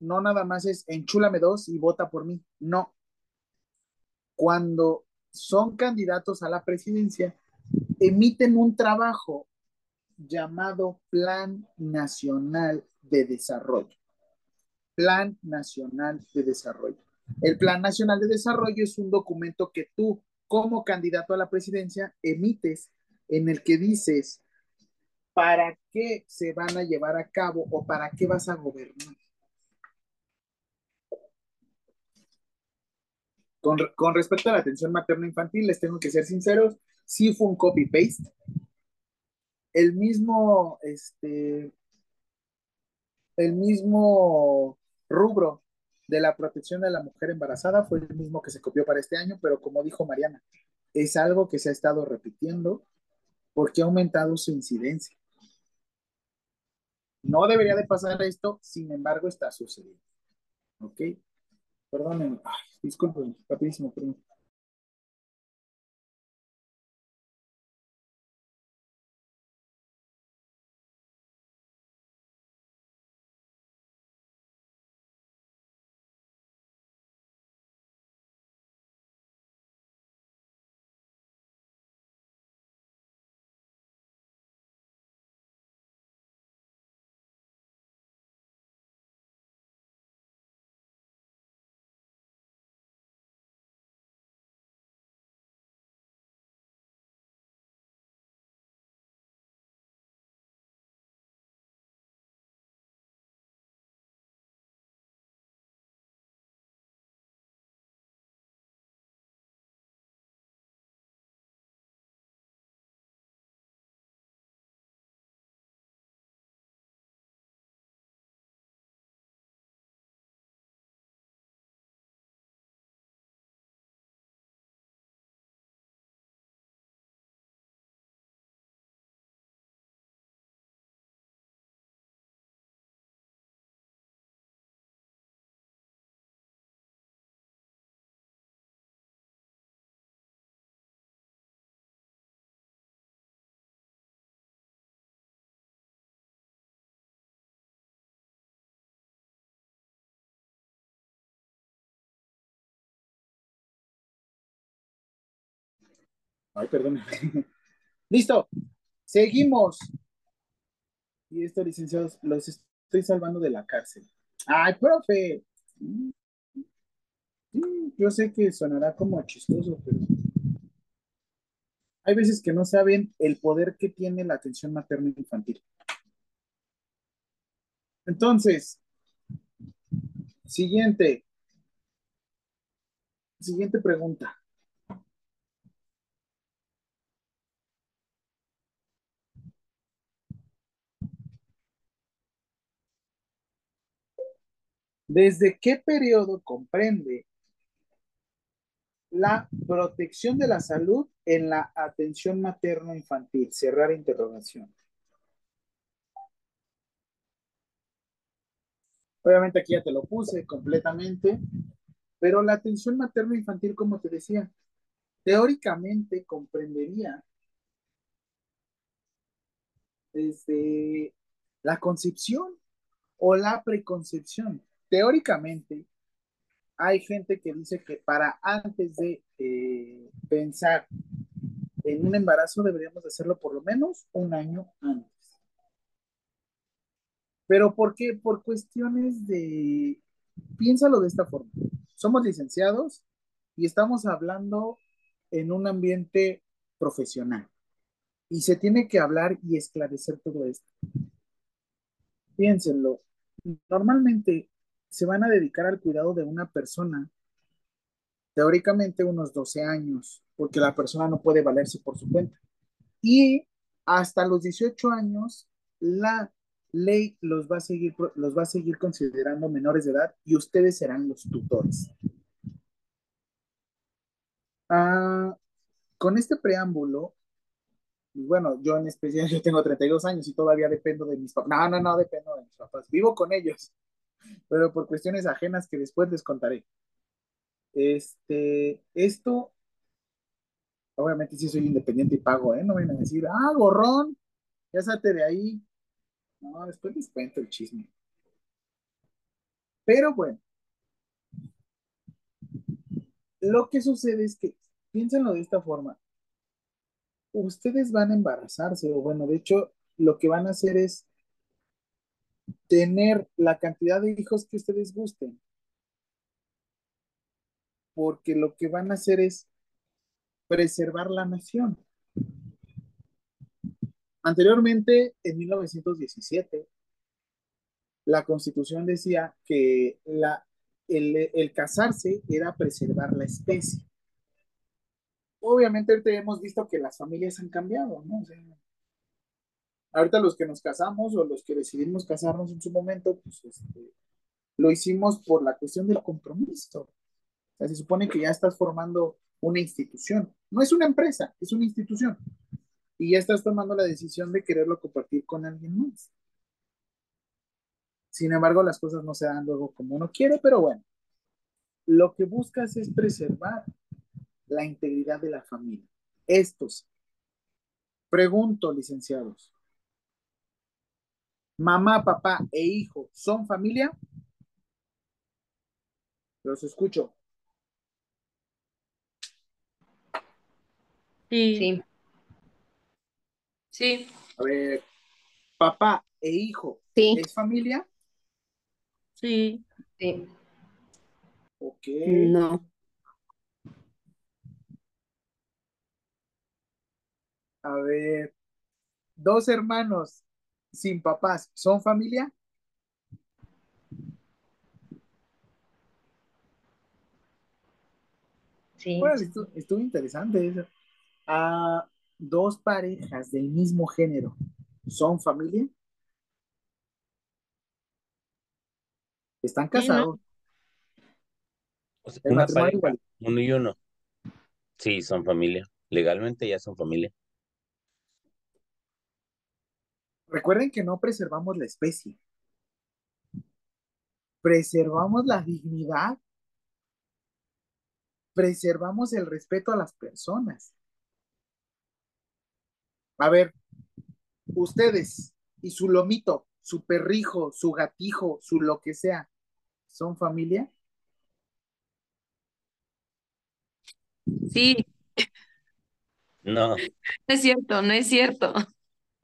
no nada más es enchúlame dos y vota por mí, no. Cuando son candidatos a la presidencia, emiten un trabajo llamado Plan Nacional de Desarrollo. Plan Nacional de Desarrollo. El Plan Nacional de Desarrollo es un documento que tú, como candidato a la presidencia, emites en el que dices para qué se van a llevar a cabo o para qué vas a gobernar. Con, con respecto a la atención materno-infantil, les tengo que ser sinceros, sí fue un copy-paste. El mismo, este, el mismo rubro de la protección de la mujer embarazada fue el mismo que se copió para este año, pero como dijo Mariana, es algo que se ha estado repitiendo porque ha aumentado su incidencia. No debería de pasar esto, sin embargo está sucediendo. ¿Ok? Perdónenme. Ay, disculpen, rapidísimo, perdón. Ay, perdón. *laughs* Listo. Seguimos. Y esto, licenciados, los estoy salvando de la cárcel. Ay, profe. Yo sé que sonará como chistoso, pero hay veces que no saben el poder que tiene la atención materna infantil. Entonces, siguiente. Siguiente pregunta. ¿Desde qué periodo comprende la protección de la salud en la atención materno-infantil? Cerrar interrogación. Obviamente aquí ya te lo puse completamente, pero la atención materno-infantil, como te decía, teóricamente comprendería desde la concepción o la preconcepción. Teóricamente, hay gente que dice que para antes de eh, pensar en un embarazo deberíamos hacerlo por lo menos un año antes. Pero ¿por qué? Por cuestiones de... Piénsalo de esta forma. Somos licenciados y estamos hablando en un ambiente profesional. Y se tiene que hablar y esclarecer todo esto. Piénsenlo. Normalmente se van a dedicar al cuidado de una persona, teóricamente unos 12 años, porque la persona no puede valerse por su cuenta. Y hasta los 18 años, la ley los va a seguir, los va a seguir considerando menores de edad y ustedes serán los tutores. Ah, con este preámbulo, bueno, yo en especial, yo tengo 32 años y todavía dependo de mis papás. No, no, no dependo de mis papás. Vivo con ellos, pero por cuestiones ajenas que después les contaré. Este, esto, obviamente sí soy independiente y pago, ¿eh? No van a decir, ah, gorrón, ya salte de ahí. No, después les cuento el chisme. Pero bueno, lo que sucede es que, piénsenlo de esta forma, ustedes van a embarazarse, o bueno, de hecho, lo que van a hacer es tener la cantidad de hijos que ustedes gusten. Porque lo que van a hacer es preservar la nación. Anteriormente, en 1917, la constitución decía que la, el, casarse era preservar la especie. Obviamente ahorita hemos visto que las familias han cambiado, ¿no? Ahorita los que nos casamos o los que decidimos casarnos en su momento, pues este, lo hicimos por la cuestión del compromiso. O sea, se supone que ya estás formando una institución. No es una empresa, es una institución. Y ya estás tomando la decisión de quererlo compartir con alguien más. Sin embargo, las cosas no se dan luego como uno quiere, pero bueno, lo que buscas es preservar la integridad de la familia. Estos. Pregunto, licenciados. Mamá, papá e hijo son familia? Los escucho. Sí. Sí, A ver, papá e hijo, sí, ¿es familia? Sí. sí. Ok. No, A ver, dos hermanos sin papás, ¿son familia? sí. Bueno, estuvo, estuvo interesante eso. Dos parejas del mismo género, ¿son familia? Están Sí, ¿no? casados. O sea, El una matrimonio pareja, igual. uno y uno. Sí, son familia. Legalmente ya son familia. Recuerden que no preservamos la especie. Preservamos la dignidad. Preservamos el respeto a las personas. A ver, ustedes y su lomito, su perrijo, su gatijo, su lo que sea, ¿son familia? sí, No, No es cierto, no es cierto.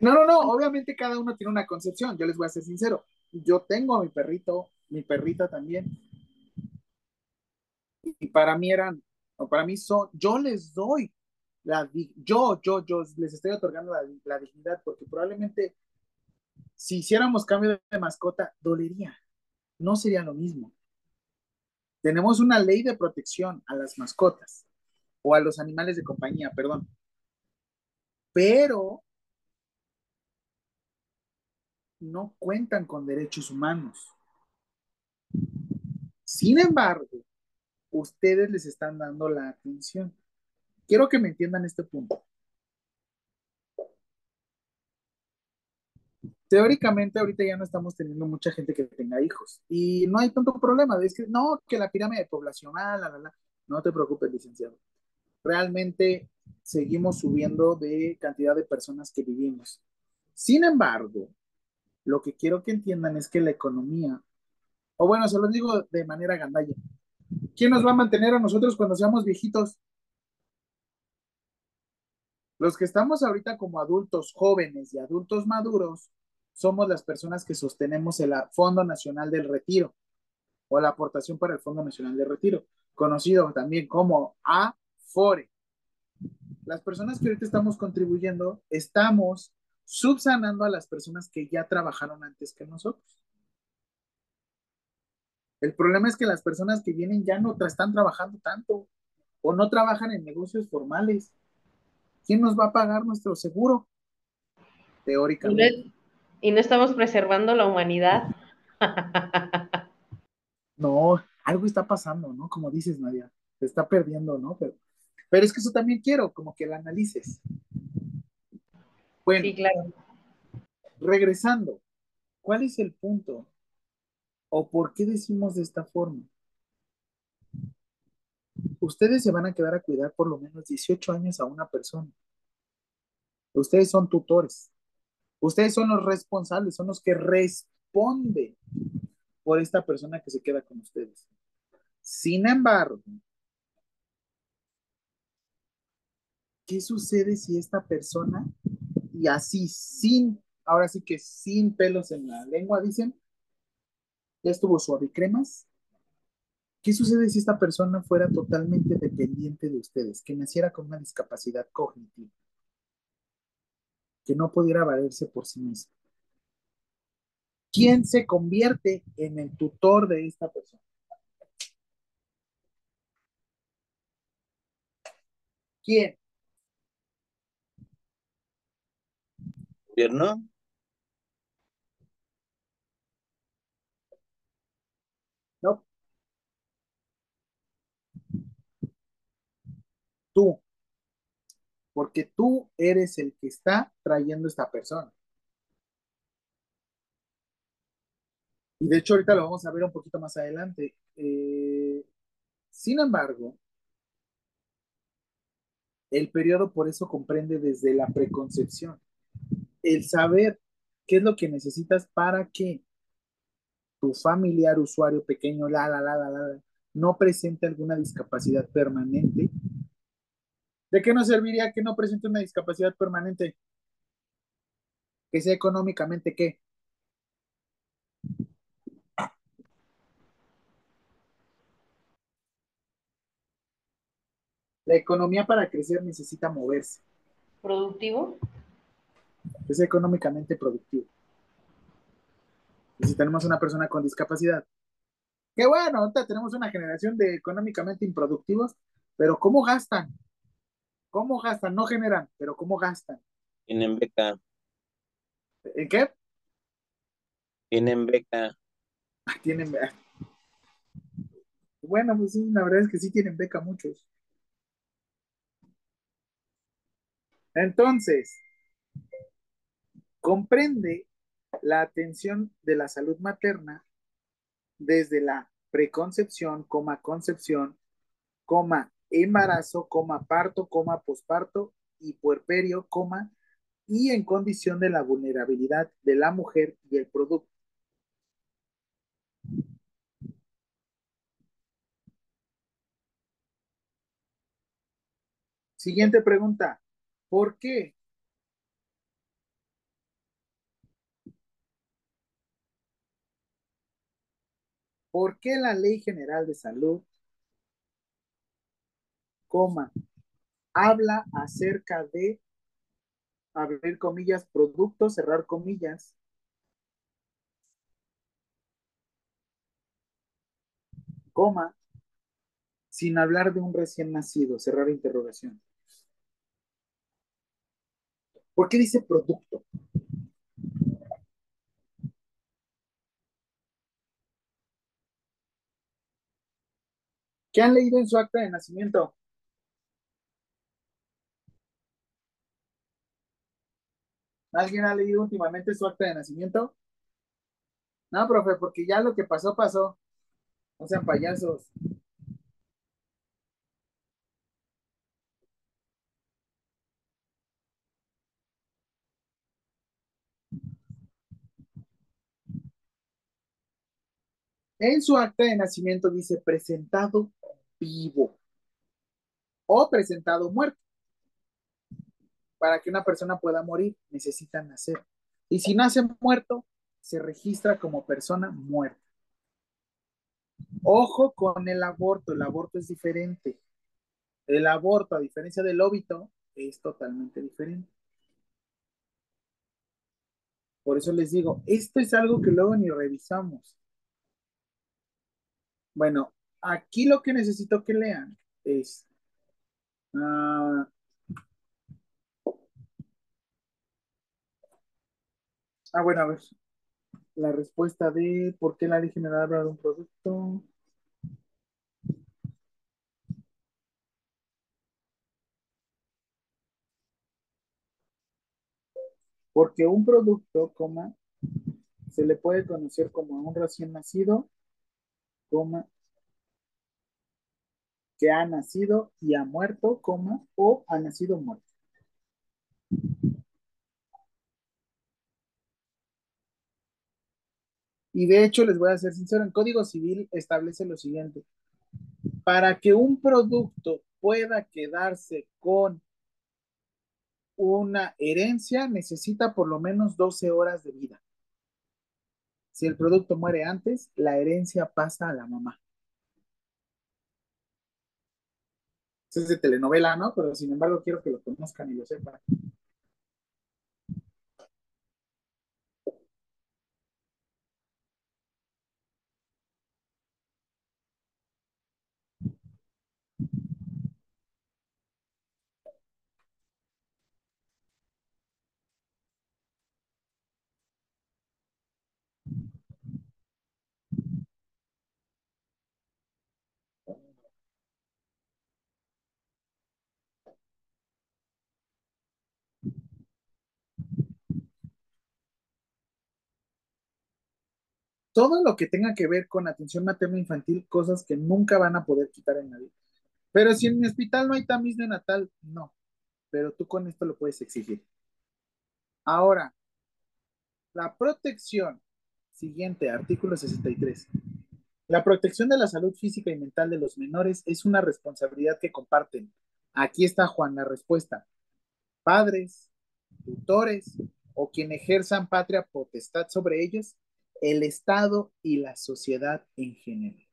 No, no, no, obviamente cada uno tiene una concepción, yo les voy a ser sincero. Yo tengo a mi perrito, mi perrita también. Y para mí eran, o para mí son, yo les doy la, yo, yo, yo les estoy otorgando la, la dignidad porque probablemente si hiciéramos cambio de mascota, dolería, no sería lo mismo. Tenemos una ley de protección a las mascotas o a los animales de compañía, perdón. Pero no cuentan con derechos humanos. Sin embargo, ustedes les están dando la atención. Quiero que me entiendan este punto. Teóricamente, ahorita ya no estamos teniendo mucha gente que tenga hijos y no hay tanto problema. Es que no, que la pirámide poblacional, la, la, la. No te preocupes, licenciado. Realmente seguimos subiendo de cantidad de personas que vivimos. Sin embargo, lo que quiero que entiendan es que la economía, o bueno, se los digo de manera gandalla, ¿quién nos va a mantener a nosotros cuando seamos viejitos? Los que estamos ahorita como adultos jóvenes y adultos maduros, somos las personas que sostenemos el Fondo Nacional del Retiro o la aportación para el Fondo Nacional del Retiro, conocido también como AFORE. Las personas que ahorita estamos contribuyendo, estamos subsanando a las personas que ya trabajaron antes que nosotros. El problema es que las personas que vienen ya no están trabajando tanto o no trabajan en negocios formales. ¿Quién nos va a pagar nuestro seguro? Teóricamente. ¿Y no estamos preservando la humanidad? *laughs* No, algo está pasando, ¿no? Como dices, Nadia, se está perdiendo, ¿no? Pero, pero es que eso también quiero, como que la analices. Bueno, Sí, claro. regresando, ¿cuál es el punto? ¿O por qué decimos de esta forma? Ustedes se van a quedar a cuidar por lo menos 18 años a una persona. Ustedes son tutores. Ustedes son los responsables, son los que responden por esta persona que se queda con ustedes. Sin embargo, ¿qué sucede si esta persona, y así sin, ahora sí que sin pelos en la lengua, dicen, ya estuvo suave y cremas? ¿Qué sucede si esta persona fuera totalmente dependiente de ustedes, que naciera con una discapacidad cognitiva, que no pudiera valerse por sí misma? ¿Quién se convierte en el tutor de esta persona? ¿Quién? ¿Gobierno? No. Tú. Porque tú eres el que está trayendo esta persona. Y de hecho ahorita lo vamos a ver un poquito más adelante. Eh, sin embargo, el periodo por eso comprende desde la preconcepción. El saber qué es lo que necesitas para que tu familiar, usuario pequeño, la, la, la, la, la, no presente alguna discapacidad permanente. ¿De qué nos serviría que no presente una discapacidad permanente? Que sea económicamente qué? La economía para crecer necesita moverse, ¿Productivo? Que sea económicamente productivo. Y si tenemos una persona con discapacidad, qué bueno, ahorita tenemos una generación de económicamente improductivos, pero ¿cómo gastan? ¿Cómo gastan? No generan, pero ¿cómo gastan? Tienen beca, ¿En qué? tienen beca. Ah, Tienen. Bueno, pues sí, la verdad es que sí tienen beca muchos. Entonces, comprende la atención de la salud materna desde la preconcepción, coma, concepción, coma, embarazo, coma, parto, coma, posparto y puerperio, coma, y en condición de la vulnerabilidad de la mujer y el producto. Siguiente pregunta. ¿Por qué? ¿Por qué la Ley General de Salud, coma, habla acerca de, abrir comillas, productos, cerrar comillas, coma, sin hablar de un recién nacido, cerrar interrogación. ¿Por qué dice producto? ¿Qué han leído en su acta de nacimiento? ¿Alguien ha leído últimamente su acta de nacimiento? No, profe, porque ya lo que pasó, pasó. No sean payasos. En su acta de nacimiento dice presentado vivo o presentado muerto. Para que una persona pueda morir, necesita nacer. Y si nace muerto, se registra como persona muerta. Ojo con el aborto, el aborto es diferente. El aborto, a diferencia del óbito, es totalmente diferente. Por eso les digo, esto es algo que luego ni revisamos. Bueno, aquí lo que necesito que lean es uh, ah, bueno, a ver. La respuesta de por qué la ley general habla de un producto. Porque un producto, coma, se le puede conocer como un recién nacido, coma, que ha nacido y ha muerto, coma, o ha nacido muerto. Y de hecho, les voy a ser sincero, en Código Civil establece lo siguiente. Para que un producto pueda quedarse con una herencia, necesita por lo menos 12 horas de vida. Si el producto muere antes, la herencia pasa a la mamá. Es de telenovela, ¿no? Pero sin embargo quiero que lo conozcan y lo sepan. Todo lo que tenga que ver con atención materna infantil, cosas que nunca van a poder quitar en nadie. Pero si en mi hospital no hay tamiz neonatal, no. Pero tú con esto lo puedes exigir. Ahora, la protección, siguiente, artículo 63. La protección de la salud física y mental de los menores es una responsabilidad que comparten. Aquí está Juan la respuesta. Padres, tutores o quien ejerzan patria potestad sobre ellos el Estado y la sociedad en general.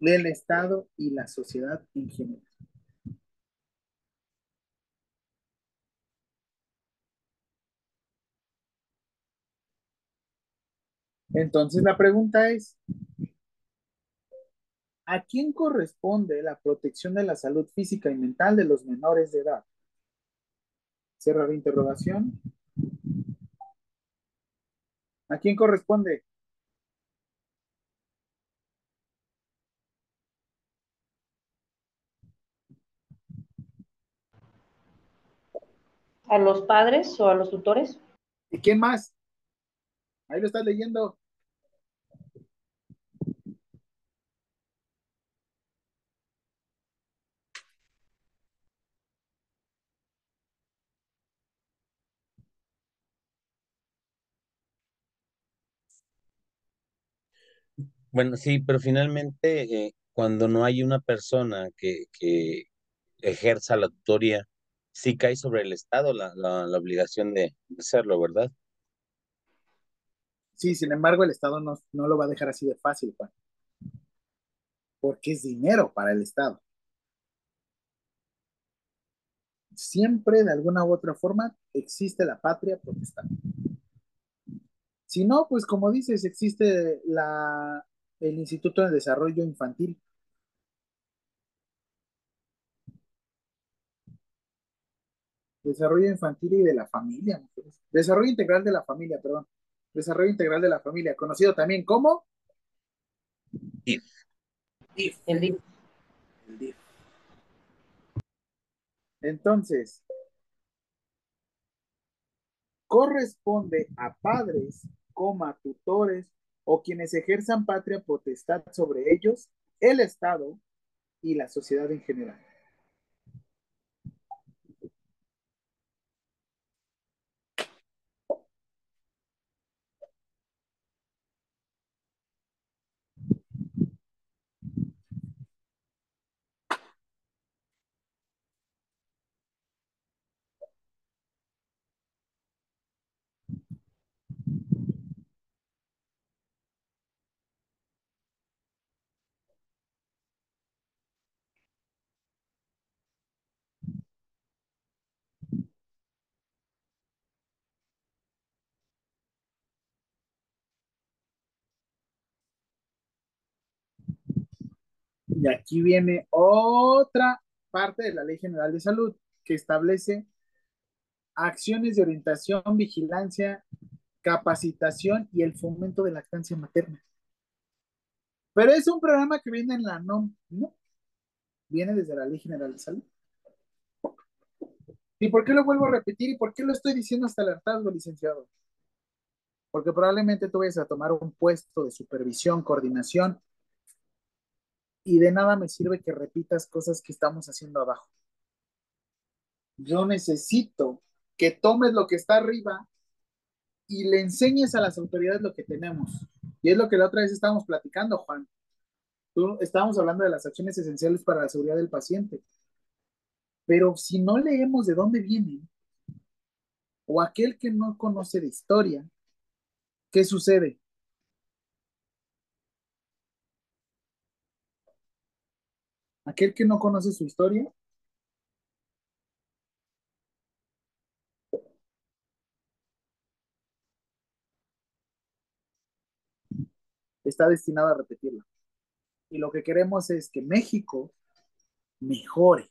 El Estado y la sociedad en general. Entonces la pregunta es, ¿a quién corresponde la protección de la salud física y mental de los menores de edad? Cerrar interrogación. ¿A quién corresponde? ¿A los padres o a los tutores? ¿Y quién más? Ahí lo estás leyendo. Bueno, sí, pero finalmente, eh, cuando no hay una persona que, que ejerza la tutoría, sí cae sobre el Estado la, la, obligación de hacerlo, ¿verdad? Sí, sin embargo, el Estado no, no lo va a dejar así de fácil, Juan. Porque es dinero para el Estado. Siempre, de alguna u otra forma, existe la patria protestante. Si no, pues como dices, existe la, el Instituto de Desarrollo Infantil. Desarrollo infantil y de la familia. mujeres. Desarrollo integral de la familia, perdón. Desarrollo integral de la familia, conocido también como DIF. DIF. El DIF. El DIF. Entonces, corresponde a padres, coma, tutores o quienes ejerzan patria potestad sobre ellos, el Estado y la sociedad en general. Y aquí viene otra parte de la Ley General de Salud que establece acciones de orientación, vigilancia, capacitación y el fomento de lactancia materna. Pero es un programa que viene en la NOM, ¿no? Viene desde la Ley General de Salud. ¿Y por qué lo vuelvo a repetir? ¿Y por qué lo estoy diciendo hasta el hartazgo, licenciado? Porque probablemente tú vayas a tomar un puesto de supervisión, coordinación, y de nada me sirve que repitas cosas que estamos haciendo abajo. Yo necesito que tomes lo que está arriba y le enseñes a las autoridades lo que tenemos. Y es lo que la otra vez estábamos platicando, Juan. Tú, estábamos hablando de las acciones esenciales para la seguridad del paciente. Pero si no leemos de dónde vienen, o aquel que no conoce de historia, ¿qué sucede? Aquel que no conoce su historia, está destinado a repetirla. Y lo que queremos es que México mejore.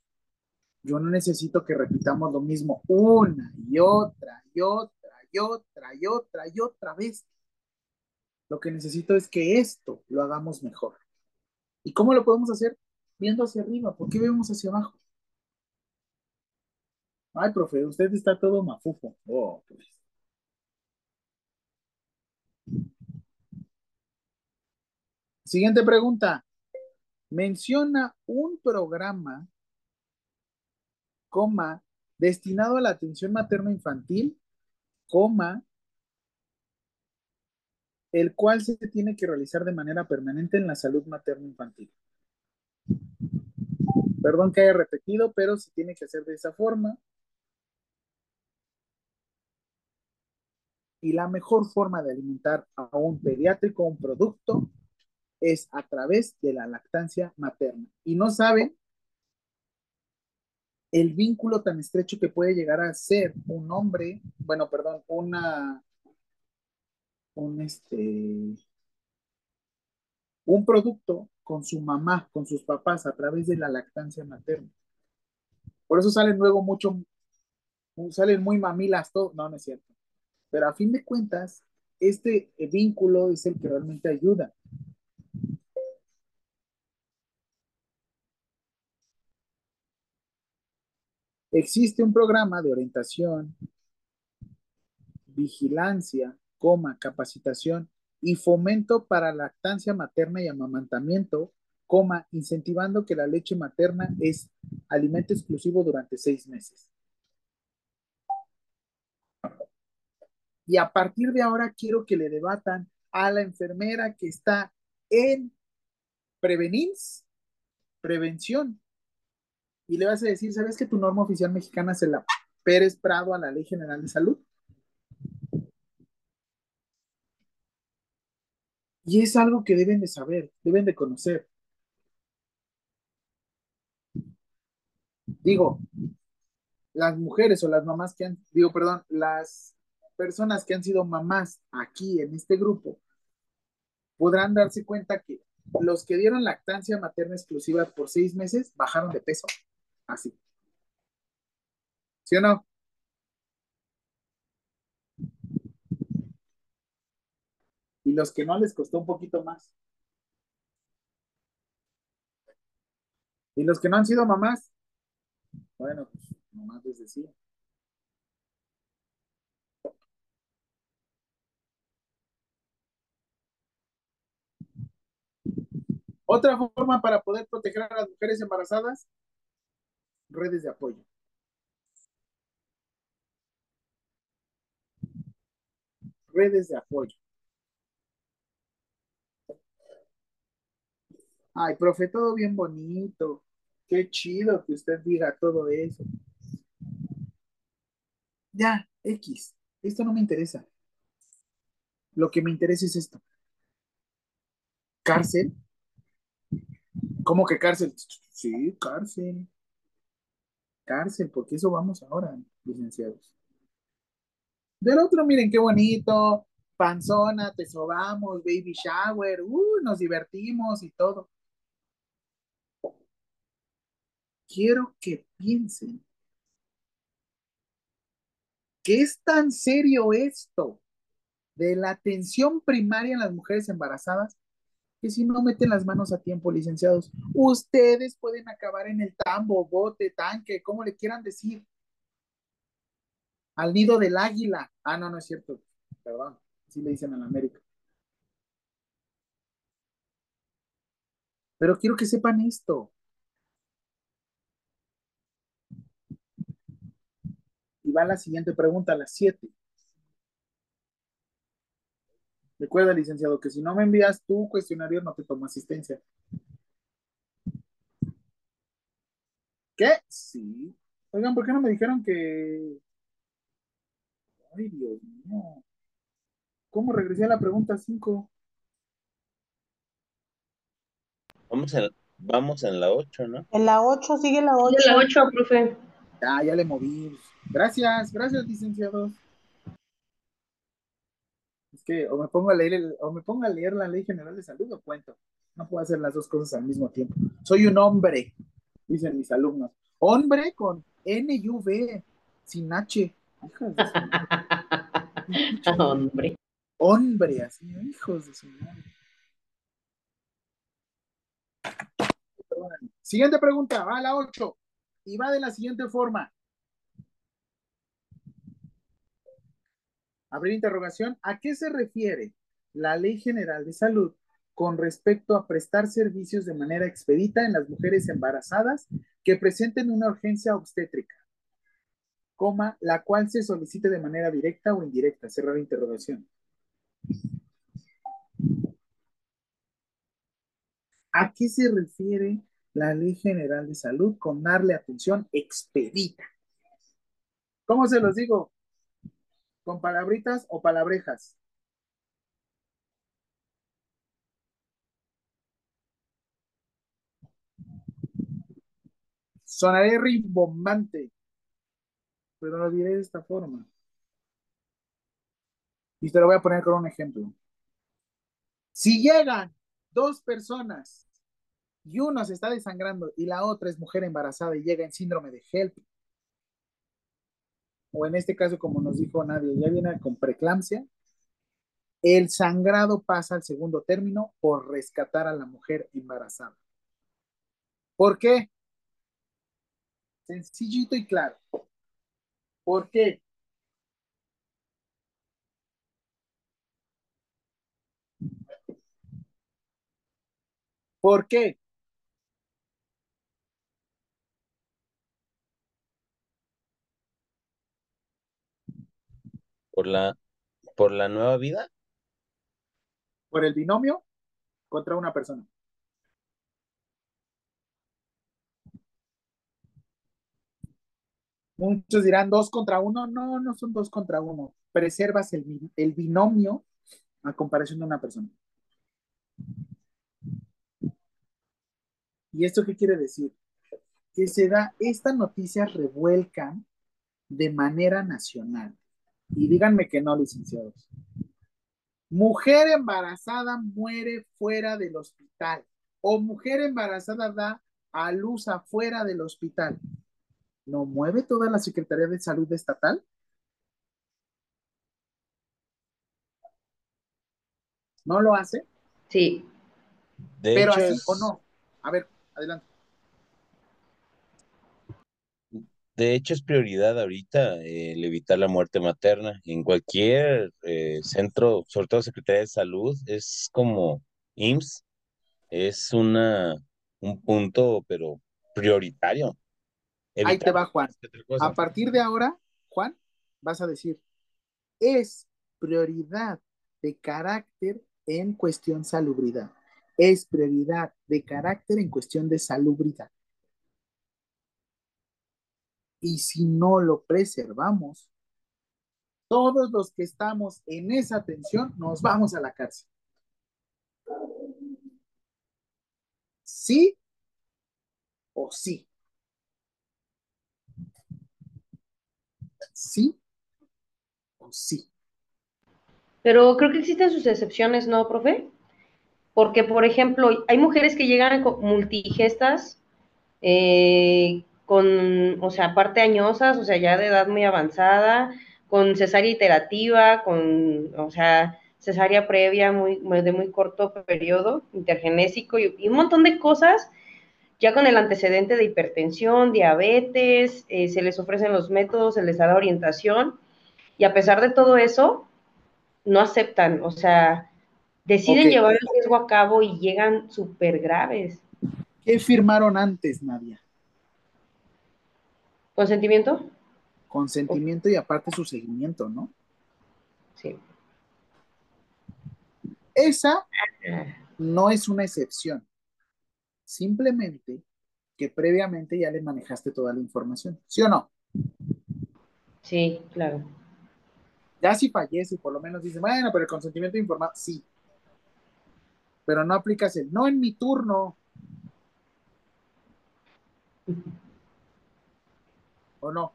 Yo no necesito que repitamos lo mismo una y otra y otra y otra y otra y otra vez. Lo que necesito es que esto lo hagamos mejor. ¿Y cómo lo podemos hacer? Viendo hacia arriba. ¿Por qué vemos hacia abajo? Ay, profe, usted está todo mafufo. Oh, pues. Siguiente pregunta. Menciona un programa, coma, destinado a la atención materno-infantil, coma, el cual se tiene que realizar de manera permanente en la salud materno-infantil. Perdón que haya repetido, pero se tiene que hacer de esa forma. Y la mejor forma de alimentar a un pediátrico, un producto, es a través de la lactancia materna. Y no saben el vínculo tan estrecho que puede llegar a ser un hombre, bueno, perdón, una, un este, un producto con su mamá, con sus papás, a través de la lactancia materna. Por eso salen luego mucho, salen muy mamilas todo, no, no es cierto. Pero a fin de cuentas, este vínculo es el que realmente ayuda. Existe un programa de orientación, vigilancia, coma, capacitación y fomento para lactancia materna y amamantamiento, coma, incentivando que la leche materna es alimento exclusivo durante seis meses. Y a partir de ahora quiero que le debatan a la enfermera que está en prevenir, prevención, y le vas a decir, ¿sabes que tu norma oficial mexicana se la Pérez Prado a la Ley General de Salud? Y es algo que deben de saber, deben de conocer. Digo, las mujeres o las mamás que han, digo, perdón, las personas que han sido mamás aquí en este grupo podrán darse cuenta que los que dieron lactancia materna exclusiva por seis meses bajaron de peso. Así. ¿Sí o no? Y los que no les costó un poquito más. Y los que no han sido mamás, bueno, pues nomás les decía. Otra forma para poder proteger a las mujeres embarazadas, redes de apoyo. Redes de apoyo. Ay, profe, todo bien bonito. Qué chido que usted diga todo eso. Ya, X. Esto no me interesa. Lo que me interesa es esto. Cárcel. ¿Cómo que cárcel? Sí, cárcel. Cárcel, porque eso vamos ahora, licenciados. Del otro, miren qué bonito. Panzona, te sobamos, baby shower, uh, nos divertimos y todo. Quiero que piensen que es tan serio esto de la atención primaria en las mujeres embarazadas que si no meten las manos a tiempo, licenciados, ustedes pueden acabar en el tambo, bote, tanque, como le quieran decir. Al nido del águila. Ah, no, no es cierto. Perdón. Así le dicen en América. Pero quiero que sepan esto. Y va la siguiente pregunta, a las 7. Recuerda, licenciado, que si no me envías tu cuestionario, no te tomo asistencia. ¿Qué? Sí. Oigan, ¿por qué no me dijeron que... Ay, Dios mío. ¿Cómo regresé a la pregunta 5? Vamos en, vamos en la 8, ¿no? En la 8, sigue la 8. La 8, profe. Ya, ya le moví. Gracias, gracias, licenciados. Es que o me pongo a leer el, o me pongo a leer la ley general de salud o cuento. No puedo hacer las dos cosas al mismo tiempo. Soy un hombre, dicen mis alumnos. Hombre con N y V, sin H. Hijas de su madre. *laughs* Hombre. Hombre, así, hijos de su madre. Siguiente pregunta, va a la 8 y va de la siguiente forma. Abrir interrogación. ¿A qué se refiere la Ley General de Salud con respecto a prestar servicios de manera expedita en las mujeres embarazadas que presenten una urgencia obstétrica? Coma, la cual se solicite de manera directa o indirecta. Cerrar interrogación. ¿A qué se refiere la Ley General de Salud con darle atención expedita? ¿Cómo se los digo? ¿Con palabritas o palabrejas? Sonaré rimbombante, pero lo diré de esta forma. Y te lo voy a poner con un ejemplo. Si llegan dos personas y una se está desangrando y la otra es mujer embarazada y llega en síndrome de HELP, o en este caso, como nos dijo nadie, ya viene con preeclampsia, el sangrado pasa al segundo término por rescatar a la mujer embarazada. ¿Por qué? Sencillito y claro. ¿Por qué? ¿Por qué? La, por la nueva vida. Por el binomio contra una persona. Muchos dirán dos contra uno. No, no son dos contra uno. Preservas el, el binomio a comparación de una persona. ¿Y esto qué quiere decir? Que se da, estas noticias revuelcan de manera nacional. Y díganme que no, licenciados. Mujer embarazada muere fuera del hospital. O mujer embarazada da a luz afuera del hospital. ¿No mueve toda la Secretaría de Salud estatal? ¿No lo hace? Sí, De Pero hecho, así es- o no. A ver, adelante. De hecho es prioridad ahorita eh, el evitar la muerte materna. En cualquier eh, centro, sobre todo Secretaría de Salud, es como IMSS, es una, un punto, pero prioritario. Ahí te va, Juan. A partir de ahora, Juan, vas a decir, es prioridad de carácter en cuestión salubridad. Es prioridad de carácter en cuestión de salubridad. Y si no lo preservamos, todos los que estamos en esa atención nos vamos a la cárcel. ¿Sí o sí? ¿Sí o sí? pero creo que existen sus excepciones, ¿no, profe? Porque, por ejemplo, hay mujeres que llegan multigestas, eh, con, o sea, aparte añosas, o sea, ya de edad muy avanzada, con cesárea iterativa, con, o sea, cesárea previa muy, de muy corto periodo, intergenésico y, y un montón de cosas, ya con el antecedente de hipertensión, diabetes, eh, se les ofrecen los métodos, se les da la orientación, y a pesar de todo eso, no aceptan, o sea, deciden llevar el riesgo a cabo y llegan súper graves. ¿Qué firmaron antes, Nadia? ¿Consentimiento? Consentimiento y aparte su seguimiento, ¿no? Sí. Esa no es una excepción. Simplemente que previamente ya le manejaste toda la información. ¿Sí o no? Sí, claro. Ya si fallece, por lo menos dice, bueno, pero el consentimiento informado, sí. Pero no aplicas el no en mi turno. *laughs* ¿O no?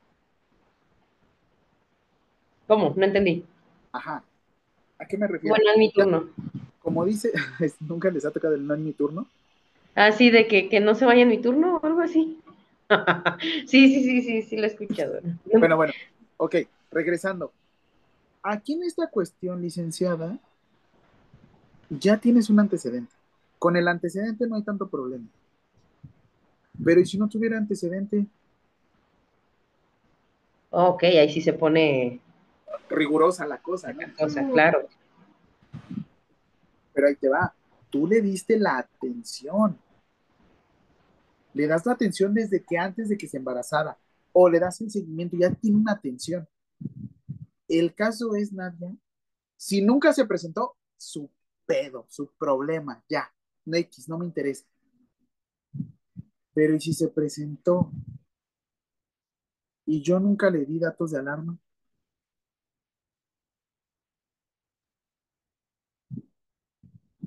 ¿Cómo? No entendí. Ajá. ¿A qué me refiero? Bueno, en mi turno. Como dice, *laughs* nunca les ha tocado el no en mi turno. Así de que, que no se vaya en mi turno o algo así. *laughs* sí, sí, sí, sí, sí, lo he escuchado. Bueno, bueno. Ok, regresando. Aquí en esta cuestión, licenciada, ya tienes un antecedente. Con el antecedente no hay tanto problema. Pero ¿y si no tuviera antecedente? Ok, ahí sí se pone Rigurosa la cosa, ¿no? cosa, claro. Pero ahí te va. Tú le diste la atención. Le das la atención desde que antes de que se embarazara. O le das el seguimiento, ya tiene una atención. El caso es, Nadia, si nunca se presentó, su pedo, su problema, ya. No X, no me interesa. Pero ¿y si se presentó? Y yo nunca le di datos de alarma.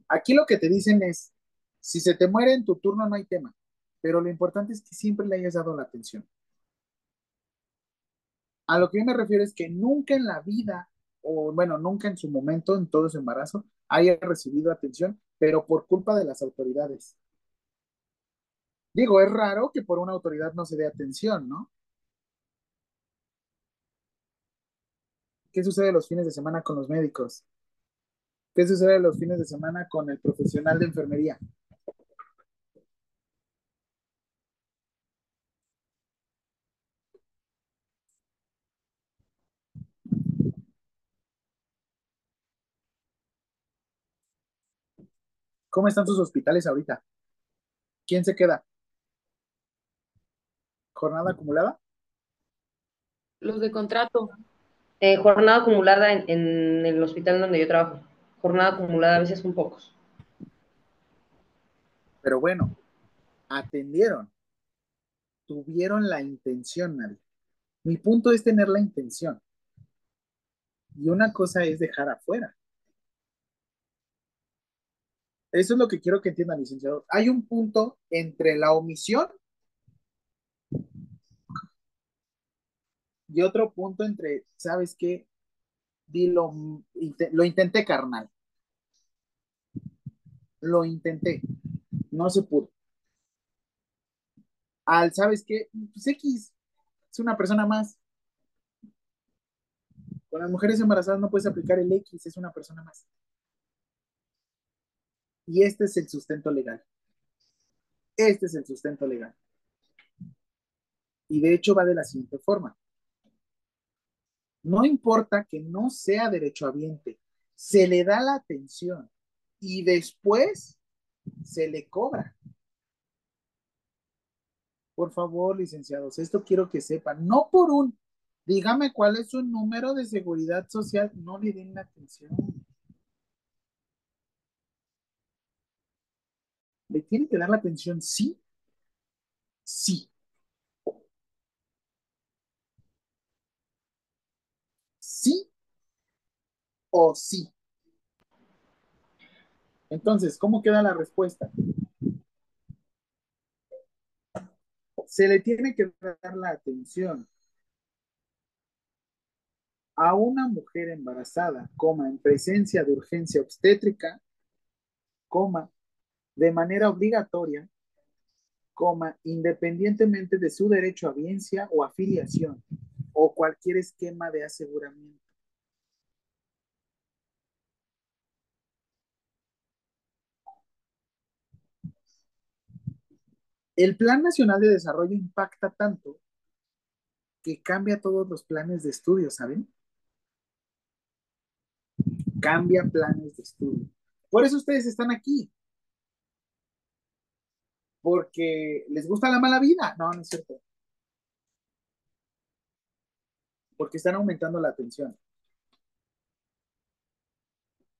Aquí lo que te dicen es, si se te muere en tu turno no hay tema, pero lo importante es que siempre le hayas dado la atención. A lo que yo me refiero es que nunca en la vida, o bueno, nunca en su momento, en todo su embarazo, haya recibido atención, pero por culpa de las autoridades. Digo, es raro que por una autoridad no se dé atención, ¿no? ¿Qué sucede los fines de semana con los médicos? ¿Qué sucede los fines de semana con el profesional de enfermería? ¿Cómo están sus hospitales ahorita? ¿Quién se queda? ¿Jornada acumulada? Los de contrato. Eh, jornada acumulada en, el hospital donde yo trabajo. Jornada acumulada a veces son pocos. Pero bueno, atendieron. Tuvieron la intención, Nadia. Mi punto es tener la intención. Y una cosa es dejar afuera. Eso es lo que quiero que entiendan, licenciado. Hay un punto entre la omisión y otro punto entre, ¿sabes qué? Dilo, lo intenté, carnal. Lo intenté. No se pudo. Al, ¿sabes qué? Pues X es una persona más. Con las mujeres embarazadas no puedes aplicar el X, es una persona más. Y este es el sustento legal. Este es el sustento legal. Y de hecho va de la siguiente forma. No importa que no sea derechohabiente, se le da la atención y después se le cobra. Por favor, licenciados, esto quiero que sepan, no por un, dígame cuál es su número de seguridad social, no le den la atención. ¿Le tiene que dar la atención? Sí. Sí. Sí o sí. Entonces, ¿cómo queda la respuesta? Se le tiene que dar la atención a una mujer embarazada, coma, en presencia de urgencia obstétrica, coma, de manera obligatoria, coma, independientemente de su derecho a audiencia o afiliación, o cualquier esquema de aseguramiento. El Plan Nacional de Desarrollo impacta tanto que cambia todos los planes de estudio, ¿saben? Cambia planes de estudio. Por eso ustedes están aquí. Porque les gusta la mala vida. No, no es cierto. Porque están aumentando la atención.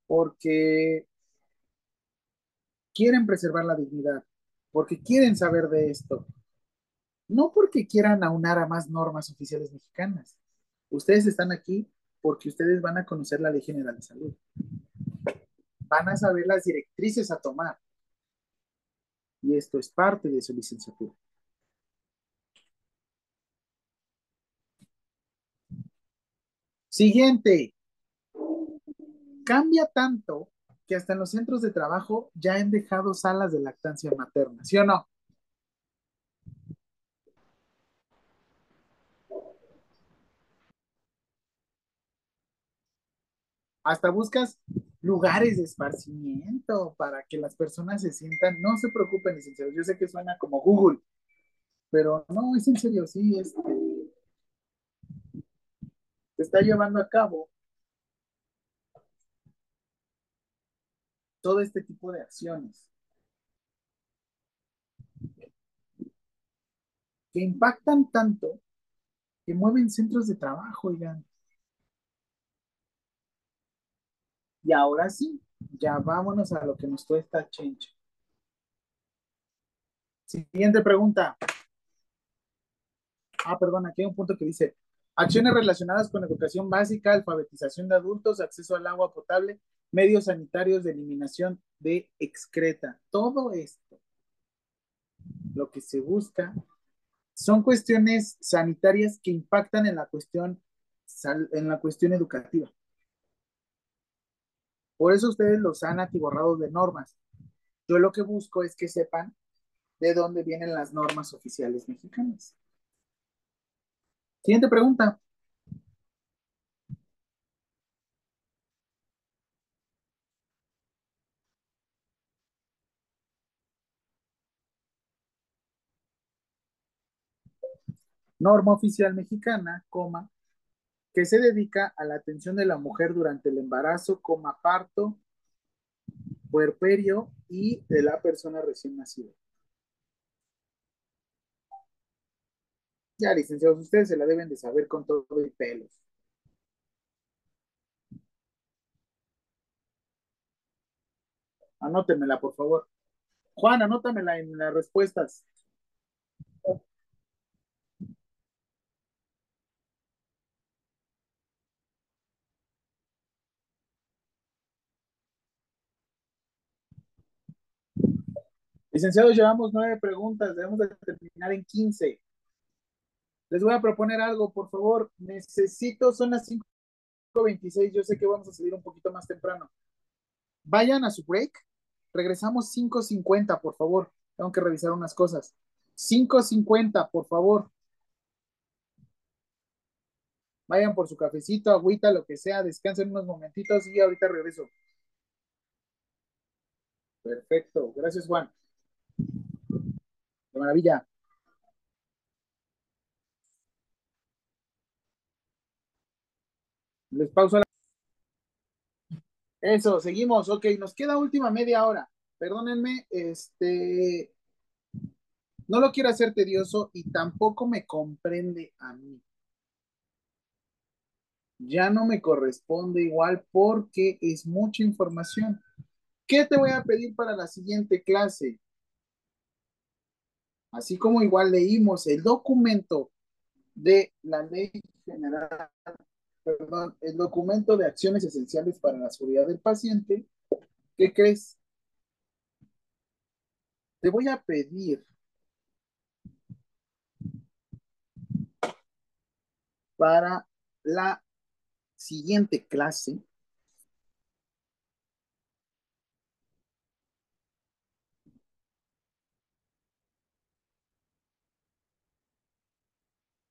Porque quieren preservar la dignidad, porque quieren saber de esto. No porque quieran aunar a más normas oficiales mexicanas. Ustedes están aquí porque ustedes van a conocer la Ley General de Salud. Van a saber las directrices a tomar. Y esto es parte de su licenciatura. Siguiente. Cambia tanto que hasta en los centros de trabajo ya han dejado salas de lactancia materna, ¿sí o no? Hasta buscas lugares de esparcimiento para que las personas se sientan, no se preocupen, licenciados, yo sé que suena como Google, pero no, es en serio, sí, este, se está llevando a cabo todo este tipo de acciones que impactan tanto que mueven centros de trabajo, oigan. Y ahora sí, ya vámonos a lo que nos cuesta Chencha. Siguiente pregunta. Ah, perdón, aquí hay un punto que dice, Acciones relacionadas con educación básica, alfabetización de adultos, acceso al agua potable, medios sanitarios de eliminación de excreta. Todo esto, lo que se busca, son cuestiones sanitarias que impactan en la cuestión, en la cuestión educativa. Por eso ustedes los han atiborrado de normas. Yo lo que busco es que sepan de dónde vienen las normas oficiales mexicanas. Siguiente pregunta. Norma oficial mexicana, coma, que se dedica a la atención de la mujer durante el embarazo, coma, parto, puerperio y de la persona recién nacida. Ya, licenciados, ustedes se la deben de saber con todo el pelo. Anótemela, por favor. Juan, anótamela en las respuestas. Licenciados, llevamos nueve preguntas, debemos de terminar en quince. Les voy a proponer algo, por favor. Necesito, son las 5.26, yo sé que vamos a salir un poquito más temprano. Vayan a su break. Regresamos 5.50, por favor. Tengo que revisar unas cosas. 5.50, por favor. Vayan por su cafecito, agüita, lo que sea, descansen unos momentitos y ahorita regreso. Perfecto, gracias Juan. De maravilla. Les pauso la... Eso, seguimos. Ok, nos queda última media hora. Perdónenme, este... No lo quiero hacer tedioso y tampoco me comprende a mí. Ya no me corresponde igual porque es mucha información. ¿Qué te voy a pedir para la siguiente clase? Así como igual leímos el documento de la ley general, perdón, el documento de acciones esenciales para la seguridad del paciente, ¿qué crees? Te voy a pedir para la siguiente clase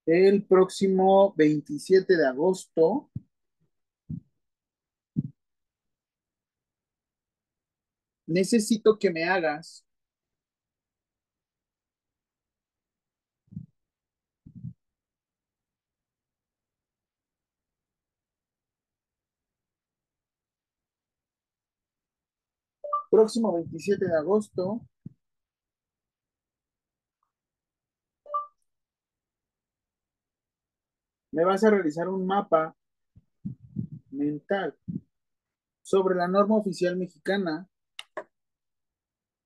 el próximo 27 de agosto. Necesito que me hagas próximo 27 de agosto me vas a realizar un mapa mental sobre la norma oficial mexicana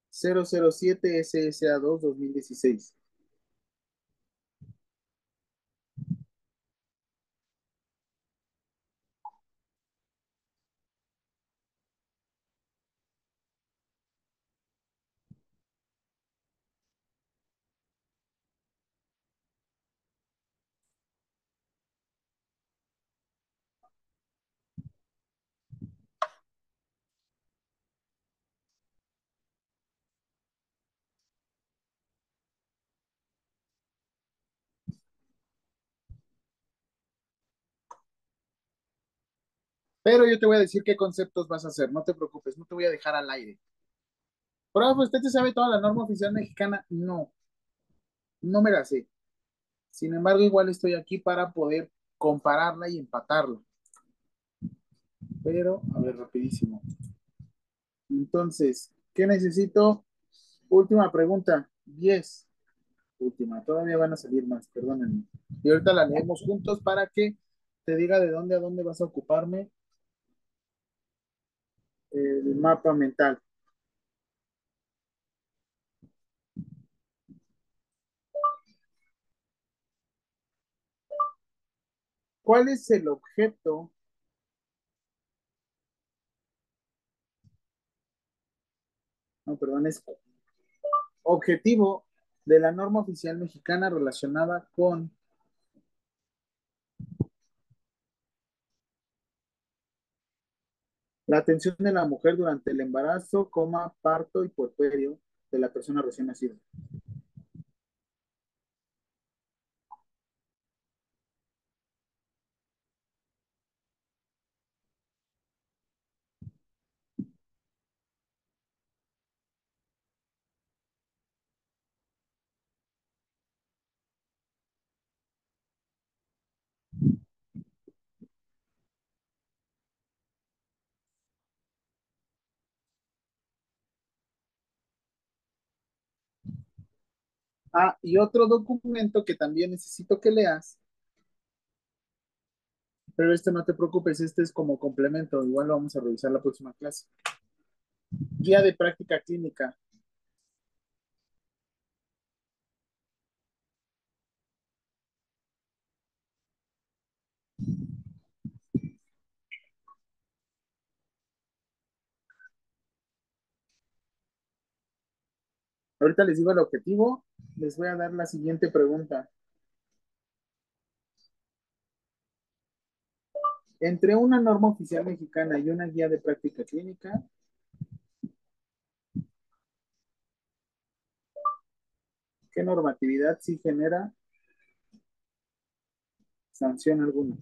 007 SSA2 2016. Pero yo te voy a decir qué conceptos vas a hacer, no te preocupes, no te voy a dejar al aire. Profe, ¿usted te sabe toda la norma oficial mexicana? No, no me la sé. Sin embargo, igual estoy aquí para poder compararla y empatarla. Pero, a ver, rapidísimo. Entonces, ¿qué necesito? Última pregunta, 10. Última, todavía van a salir más, perdónenme. Y ahorita la leemos juntos para que te diga de dónde a dónde vas a ocuparme el mapa mental. ¿Cuál es el objeto no, perdón, es objetivo de la norma oficial mexicana relacionada con la atención de la mujer durante el embarazo, coma, parto y puerperio de la persona recién nacida. Ah, y otro documento que también necesito que leas, pero este no te preocupes, este es como complemento, igual lo vamos a revisar la próxima clase. Guía de práctica clínica. Ahorita les digo el objetivo. Les voy a dar la siguiente pregunta. Entre una norma oficial mexicana y una guía de práctica clínica, ¿qué normatividad sí genera sanción alguna?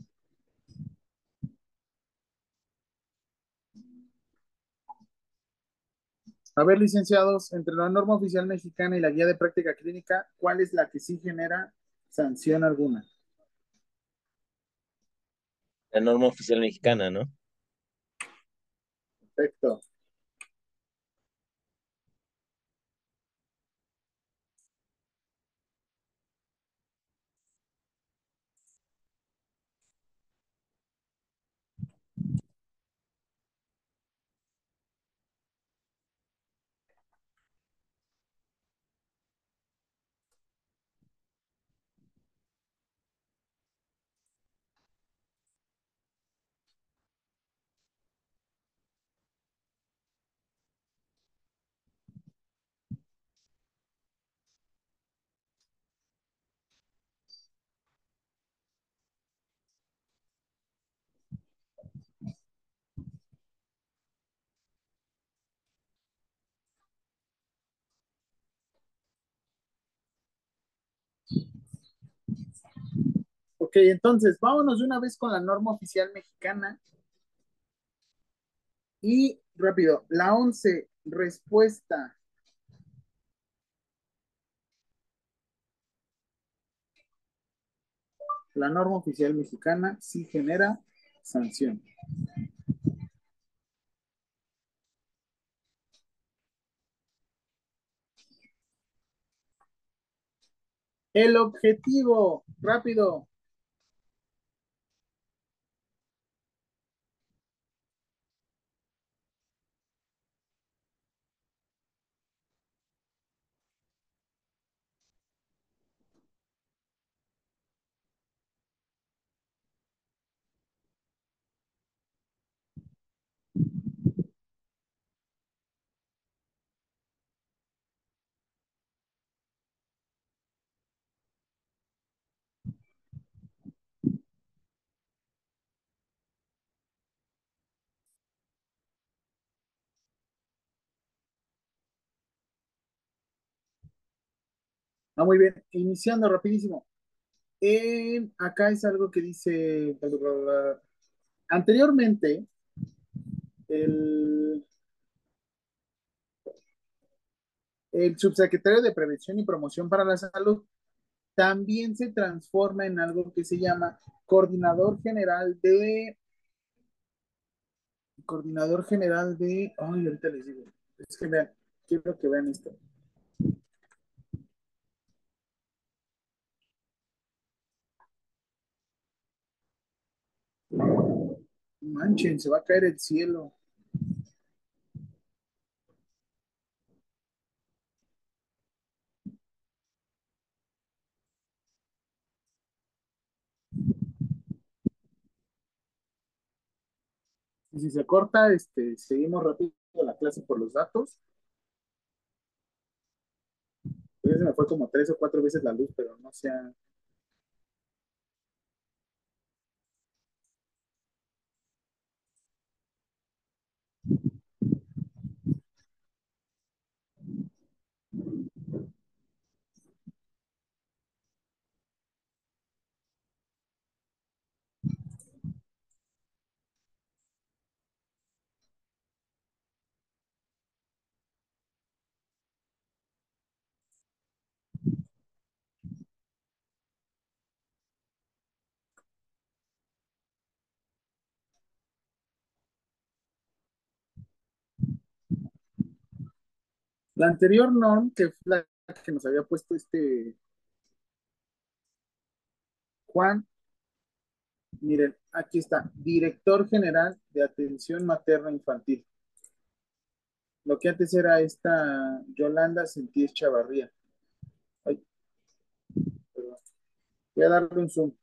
A ver, licenciados, entre la norma oficial mexicana y la guía de práctica clínica, ¿cuál es la que sí genera sanción alguna? La norma oficial mexicana, ¿no? Perfecto. Ok, entonces vámonos de una vez con la norma oficial mexicana. Y rápido, la 11, respuesta. La norma oficial mexicana sí genera sanción. El objetivo, rápido. Ah, muy bien, iniciando rapidísimo. Acá es algo que dice, anteriormente, el, el subsecretario de Prevención y Promoción para la Salud también se transforma en algo que se llama Coordinador General de, Coordinador General de, ay, ahorita les digo, es que vean, quiero que vean esto. Manchen, se va a caer el cielo. Y si se corta, este, seguimos rápido la clase por los datos. Pues se me fue como tres o cuatro veces la luz, pero no sea. La anterior norm, que fue la que nos había puesto este Juan, miren, aquí está, director general de atención materna infantil. Lo que antes era esta Yolanda Sentir Chavarría. Ay. Voy a darle un zoom.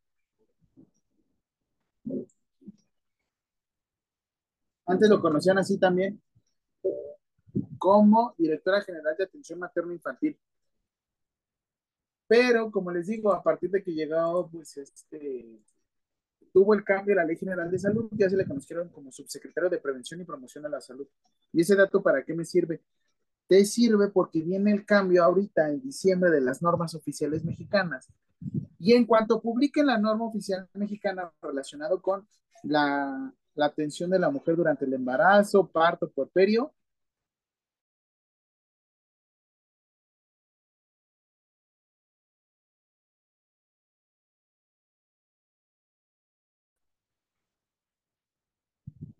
Antes lo conocían así también. Como directora general de atención materno infantil. Pero, como les digo, a partir de que llegó, pues, este, tuvo el cambio de la Ley General de Salud, ya se le conocieron como subsecretario de Prevención y Promoción de la Salud. ¿Y ese dato para qué me sirve? Te sirve porque viene el cambio ahorita en diciembre de las normas oficiales mexicanas. Y en cuanto publiquen la norma oficial mexicana relacionado con la, la atención de la mujer durante el embarazo, parto, puerperio,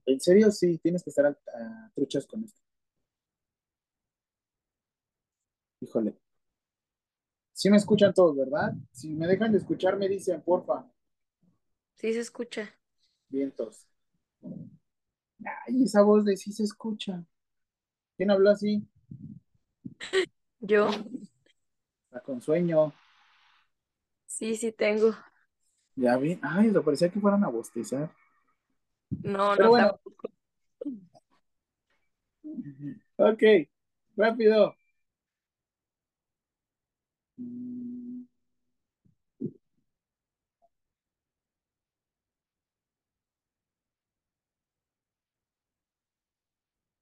En serio, sí, tienes que estar a, a truchas con esto. Híjole. Sí me escuchan todos, ¿verdad? Si me dejan de escuchar, me dicen, porfa. Sí se escucha. Vientos. Ay, esa voz de sí se escucha. ¿Quién habló así? Yo, Está con sueño. sí, sí tengo. Ya vi. Ay, lo parecía que fueran a bostezar. No, Pero no, bueno. tampoco. Ok, rápido.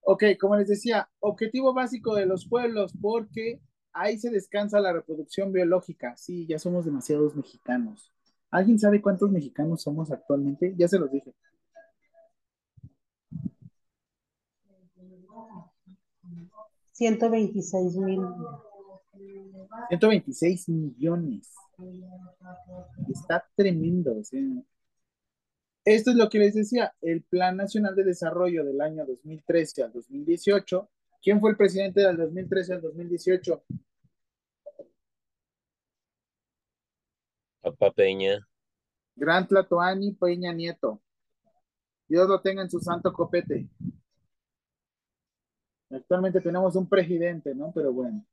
Ok, como les decía, objetivo básico de los pueblos, porque ahí se descansa la reproducción biológica. Sí, ya somos demasiados mexicanos. ¿Alguien sabe cuántos mexicanos somos actualmente? Ya se los dije. 126 mil. 126 millones. Está tremendo. o sea. Esto es lo que les decía, el Plan Nacional de Desarrollo del año 2013 al 2018. ¿Quién fue el presidente del 2013 al 2018? Papá Peña. Gran Tlatoani Peña Nieto. Dios lo tenga en su santo copete. Actualmente tenemos un presidente, ¿no? Pero bueno.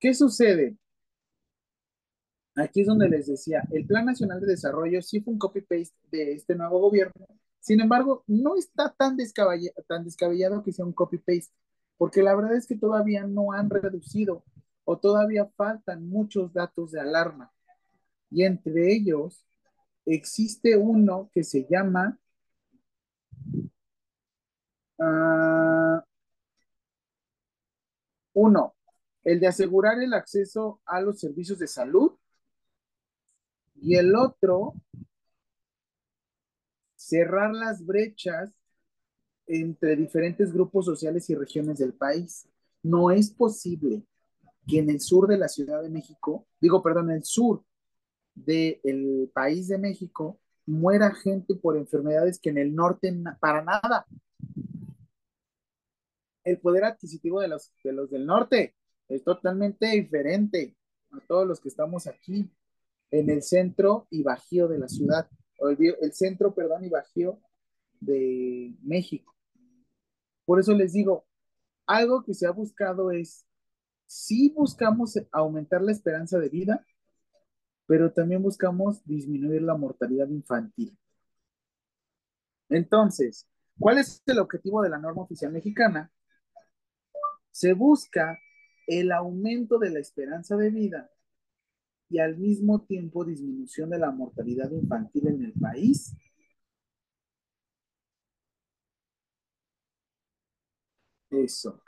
¿Qué sucede? Aquí es donde les decía, el Plan Nacional de Desarrollo sí fue un copy-paste de este nuevo gobierno. Sin embargo, no está tan, descabella- tan descabellado que sea un copy-paste, porque la verdad es que todavía no han reducido o todavía faltan muchos datos de alarma. Y entre ellos existe uno que se llama ah, uno, el de asegurar el acceso a los servicios de salud y el otro, cerrar las brechas entre diferentes grupos sociales y regiones del país. No es posible que en el sur de la Ciudad de México, digo, perdón, en el sur del país de México, muera gente por enfermedades que en el norte para nada. El poder adquisitivo de los, de los del norte es totalmente diferente a todos los que estamos aquí en el centro y bajío de la ciudad, o el, centro, perdón, y bajío de México. Por eso les digo, algo que se ha buscado es, sí buscamos aumentar la esperanza de vida, pero también buscamos disminuir la mortalidad infantil. Entonces, ¿cuál es el objetivo de la norma oficial mexicana? Se busca el aumento de la esperanza de vida y al mismo tiempo disminución de la mortalidad infantil en el país. Eso.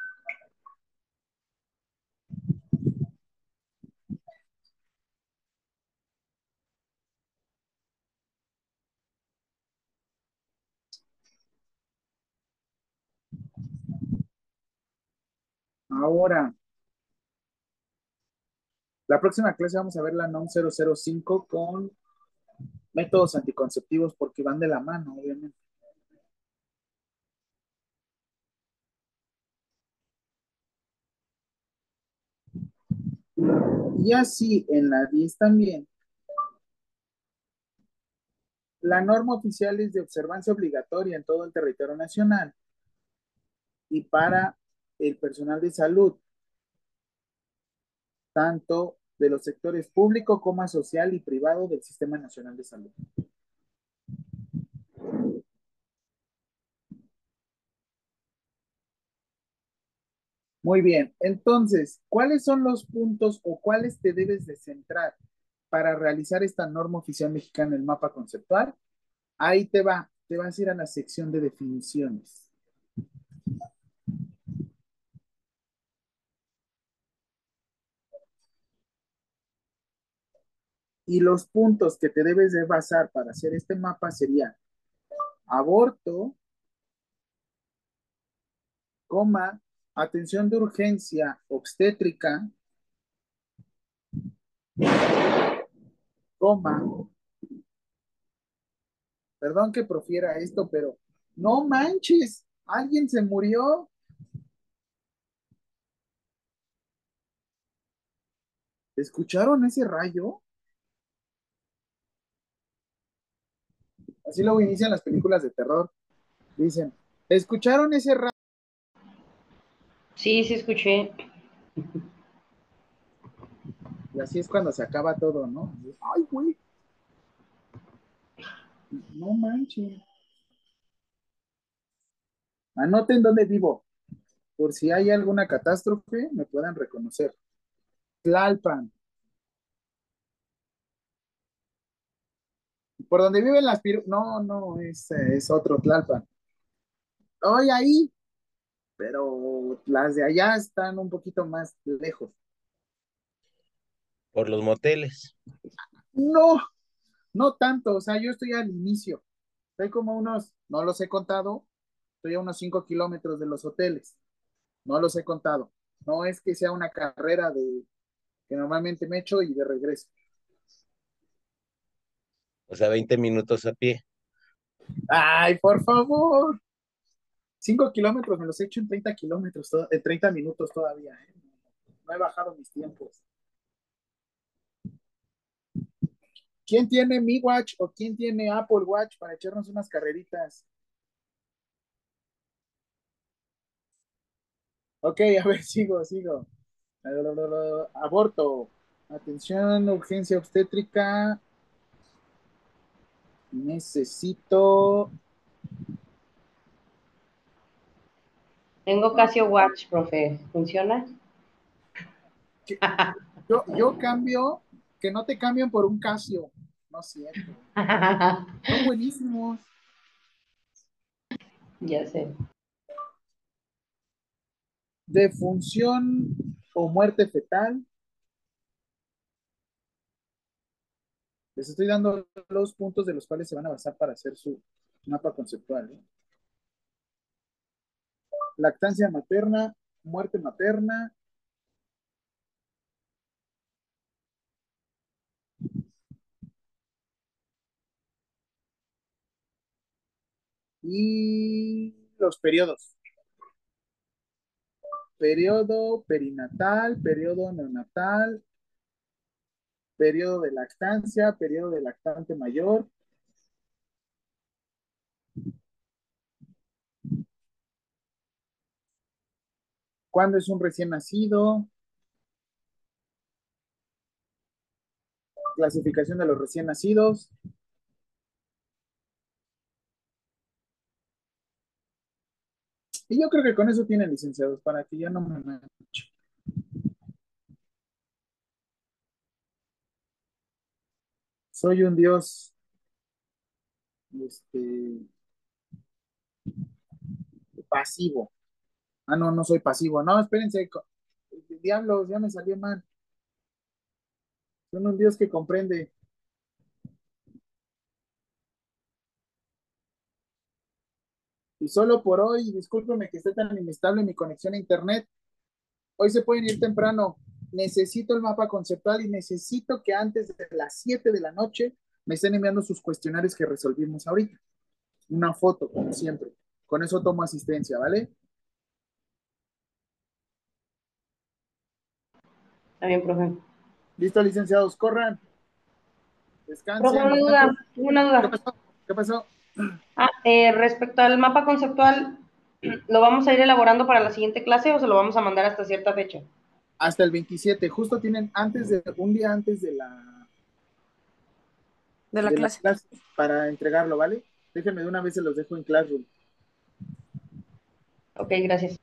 Ahora, la próxima clase vamos a ver la NOM 005 con métodos anticonceptivos porque van de la mano, obviamente. Y así en la 10 también. La norma oficial es de observancia obligatoria en todo el territorio nacional y para el personal de salud, tanto de los sectores público como social y privado del Sistema Nacional de Salud. Muy bien, entonces, ¿cuáles son los puntos o cuáles te debes de centrar para realizar esta norma oficial mexicana el mapa conceptual? Ahí te va, te vas a ir a la sección de definiciones. Y los puntos que te debes de basar para hacer este mapa serían aborto, coma, atención de urgencia obstétrica, coma, perdón que profiera esto, pero no manches, alguien se murió. ¿Escucharon ese rayo? Así luego inician las películas de terror. Dicen, ¿escucharon ese rayo? Sí, sí escuché. Y así es cuando se acaba todo, ¿no? Ay, güey. No manches. Anoten dónde vivo. Por si hay alguna catástrofe, me puedan reconocer. Tlalpan. Por donde viven las piru... No, no, es, es otro Tlalpan. Hoy ahí, pero las de allá están un poquito más lejos. Por los moteles. No, no tanto, o sea, yo estoy al inicio. Estoy como unos, no los he contado, estoy a unos 5 kilómetros de los hoteles. No los he contado. No es que sea una carrera de que normalmente me echo y de regreso. O sea, 20 minutos a pie. Ay, por favor. 5 kilómetros me los he hecho en 30 kilómetros, en 30 minutos todavía. ¿eh? No he bajado mis tiempos. ¿Quién tiene Mi Watch o quién tiene Apple Watch para echarnos unas carreritas? Ok, *laughs* a ver, sigo, sigo. Aborto. Atención, urgencia obstétrica. Necesito. Tengo Casio Watch, profe. ¿Funciona? Yo, yo cambio, que no te cambien por un Casio. No es cierto. Son buenísimos. *laughs* Ya sé. Defunción o muerte fetal. Les estoy dando los puntos de los cuales se van a basar para hacer su mapa conceptual. ¿eh? Lactancia materna, muerte materna. Y los periodos. Periodo perinatal, periodo neonatal, periodo de lactancia, periodo de lactante mayor. ¿Cuándo es un recién nacido? Clasificación de los recién nacidos. Y yo creo que con eso tienen licenciados para que ya no me manche. Soy un dios este, pasivo. Ah, no, no soy pasivo. No, espérense. Diablos, ya me salió mal. Son un Dios que comprende. Y solo por hoy, discúlpeme que esté tan inestable mi conexión a internet. Hoy se pueden ir temprano. Necesito el mapa conceptual y necesito que antes de las 7 de la noche me estén enviando sus cuestionarios que resolvimos ahorita. Una foto, como siempre. Con eso tomo asistencia, ¿vale? Está bien, profe. Listo, licenciados, corran. Descansen. Profe, una duda, una ¿Qué duda. pasó? ¿Qué pasó? Ah, eh, respecto al mapa conceptual, ¿lo vamos a ir elaborando para la siguiente clase o se lo vamos a mandar hasta cierta fecha? Hasta el 27. Justo tienen antes de, un día antes de la, De la de clase. para entregarlo, ¿vale? Déjenme de una vez se los dejo en Classroom. Ok, gracias.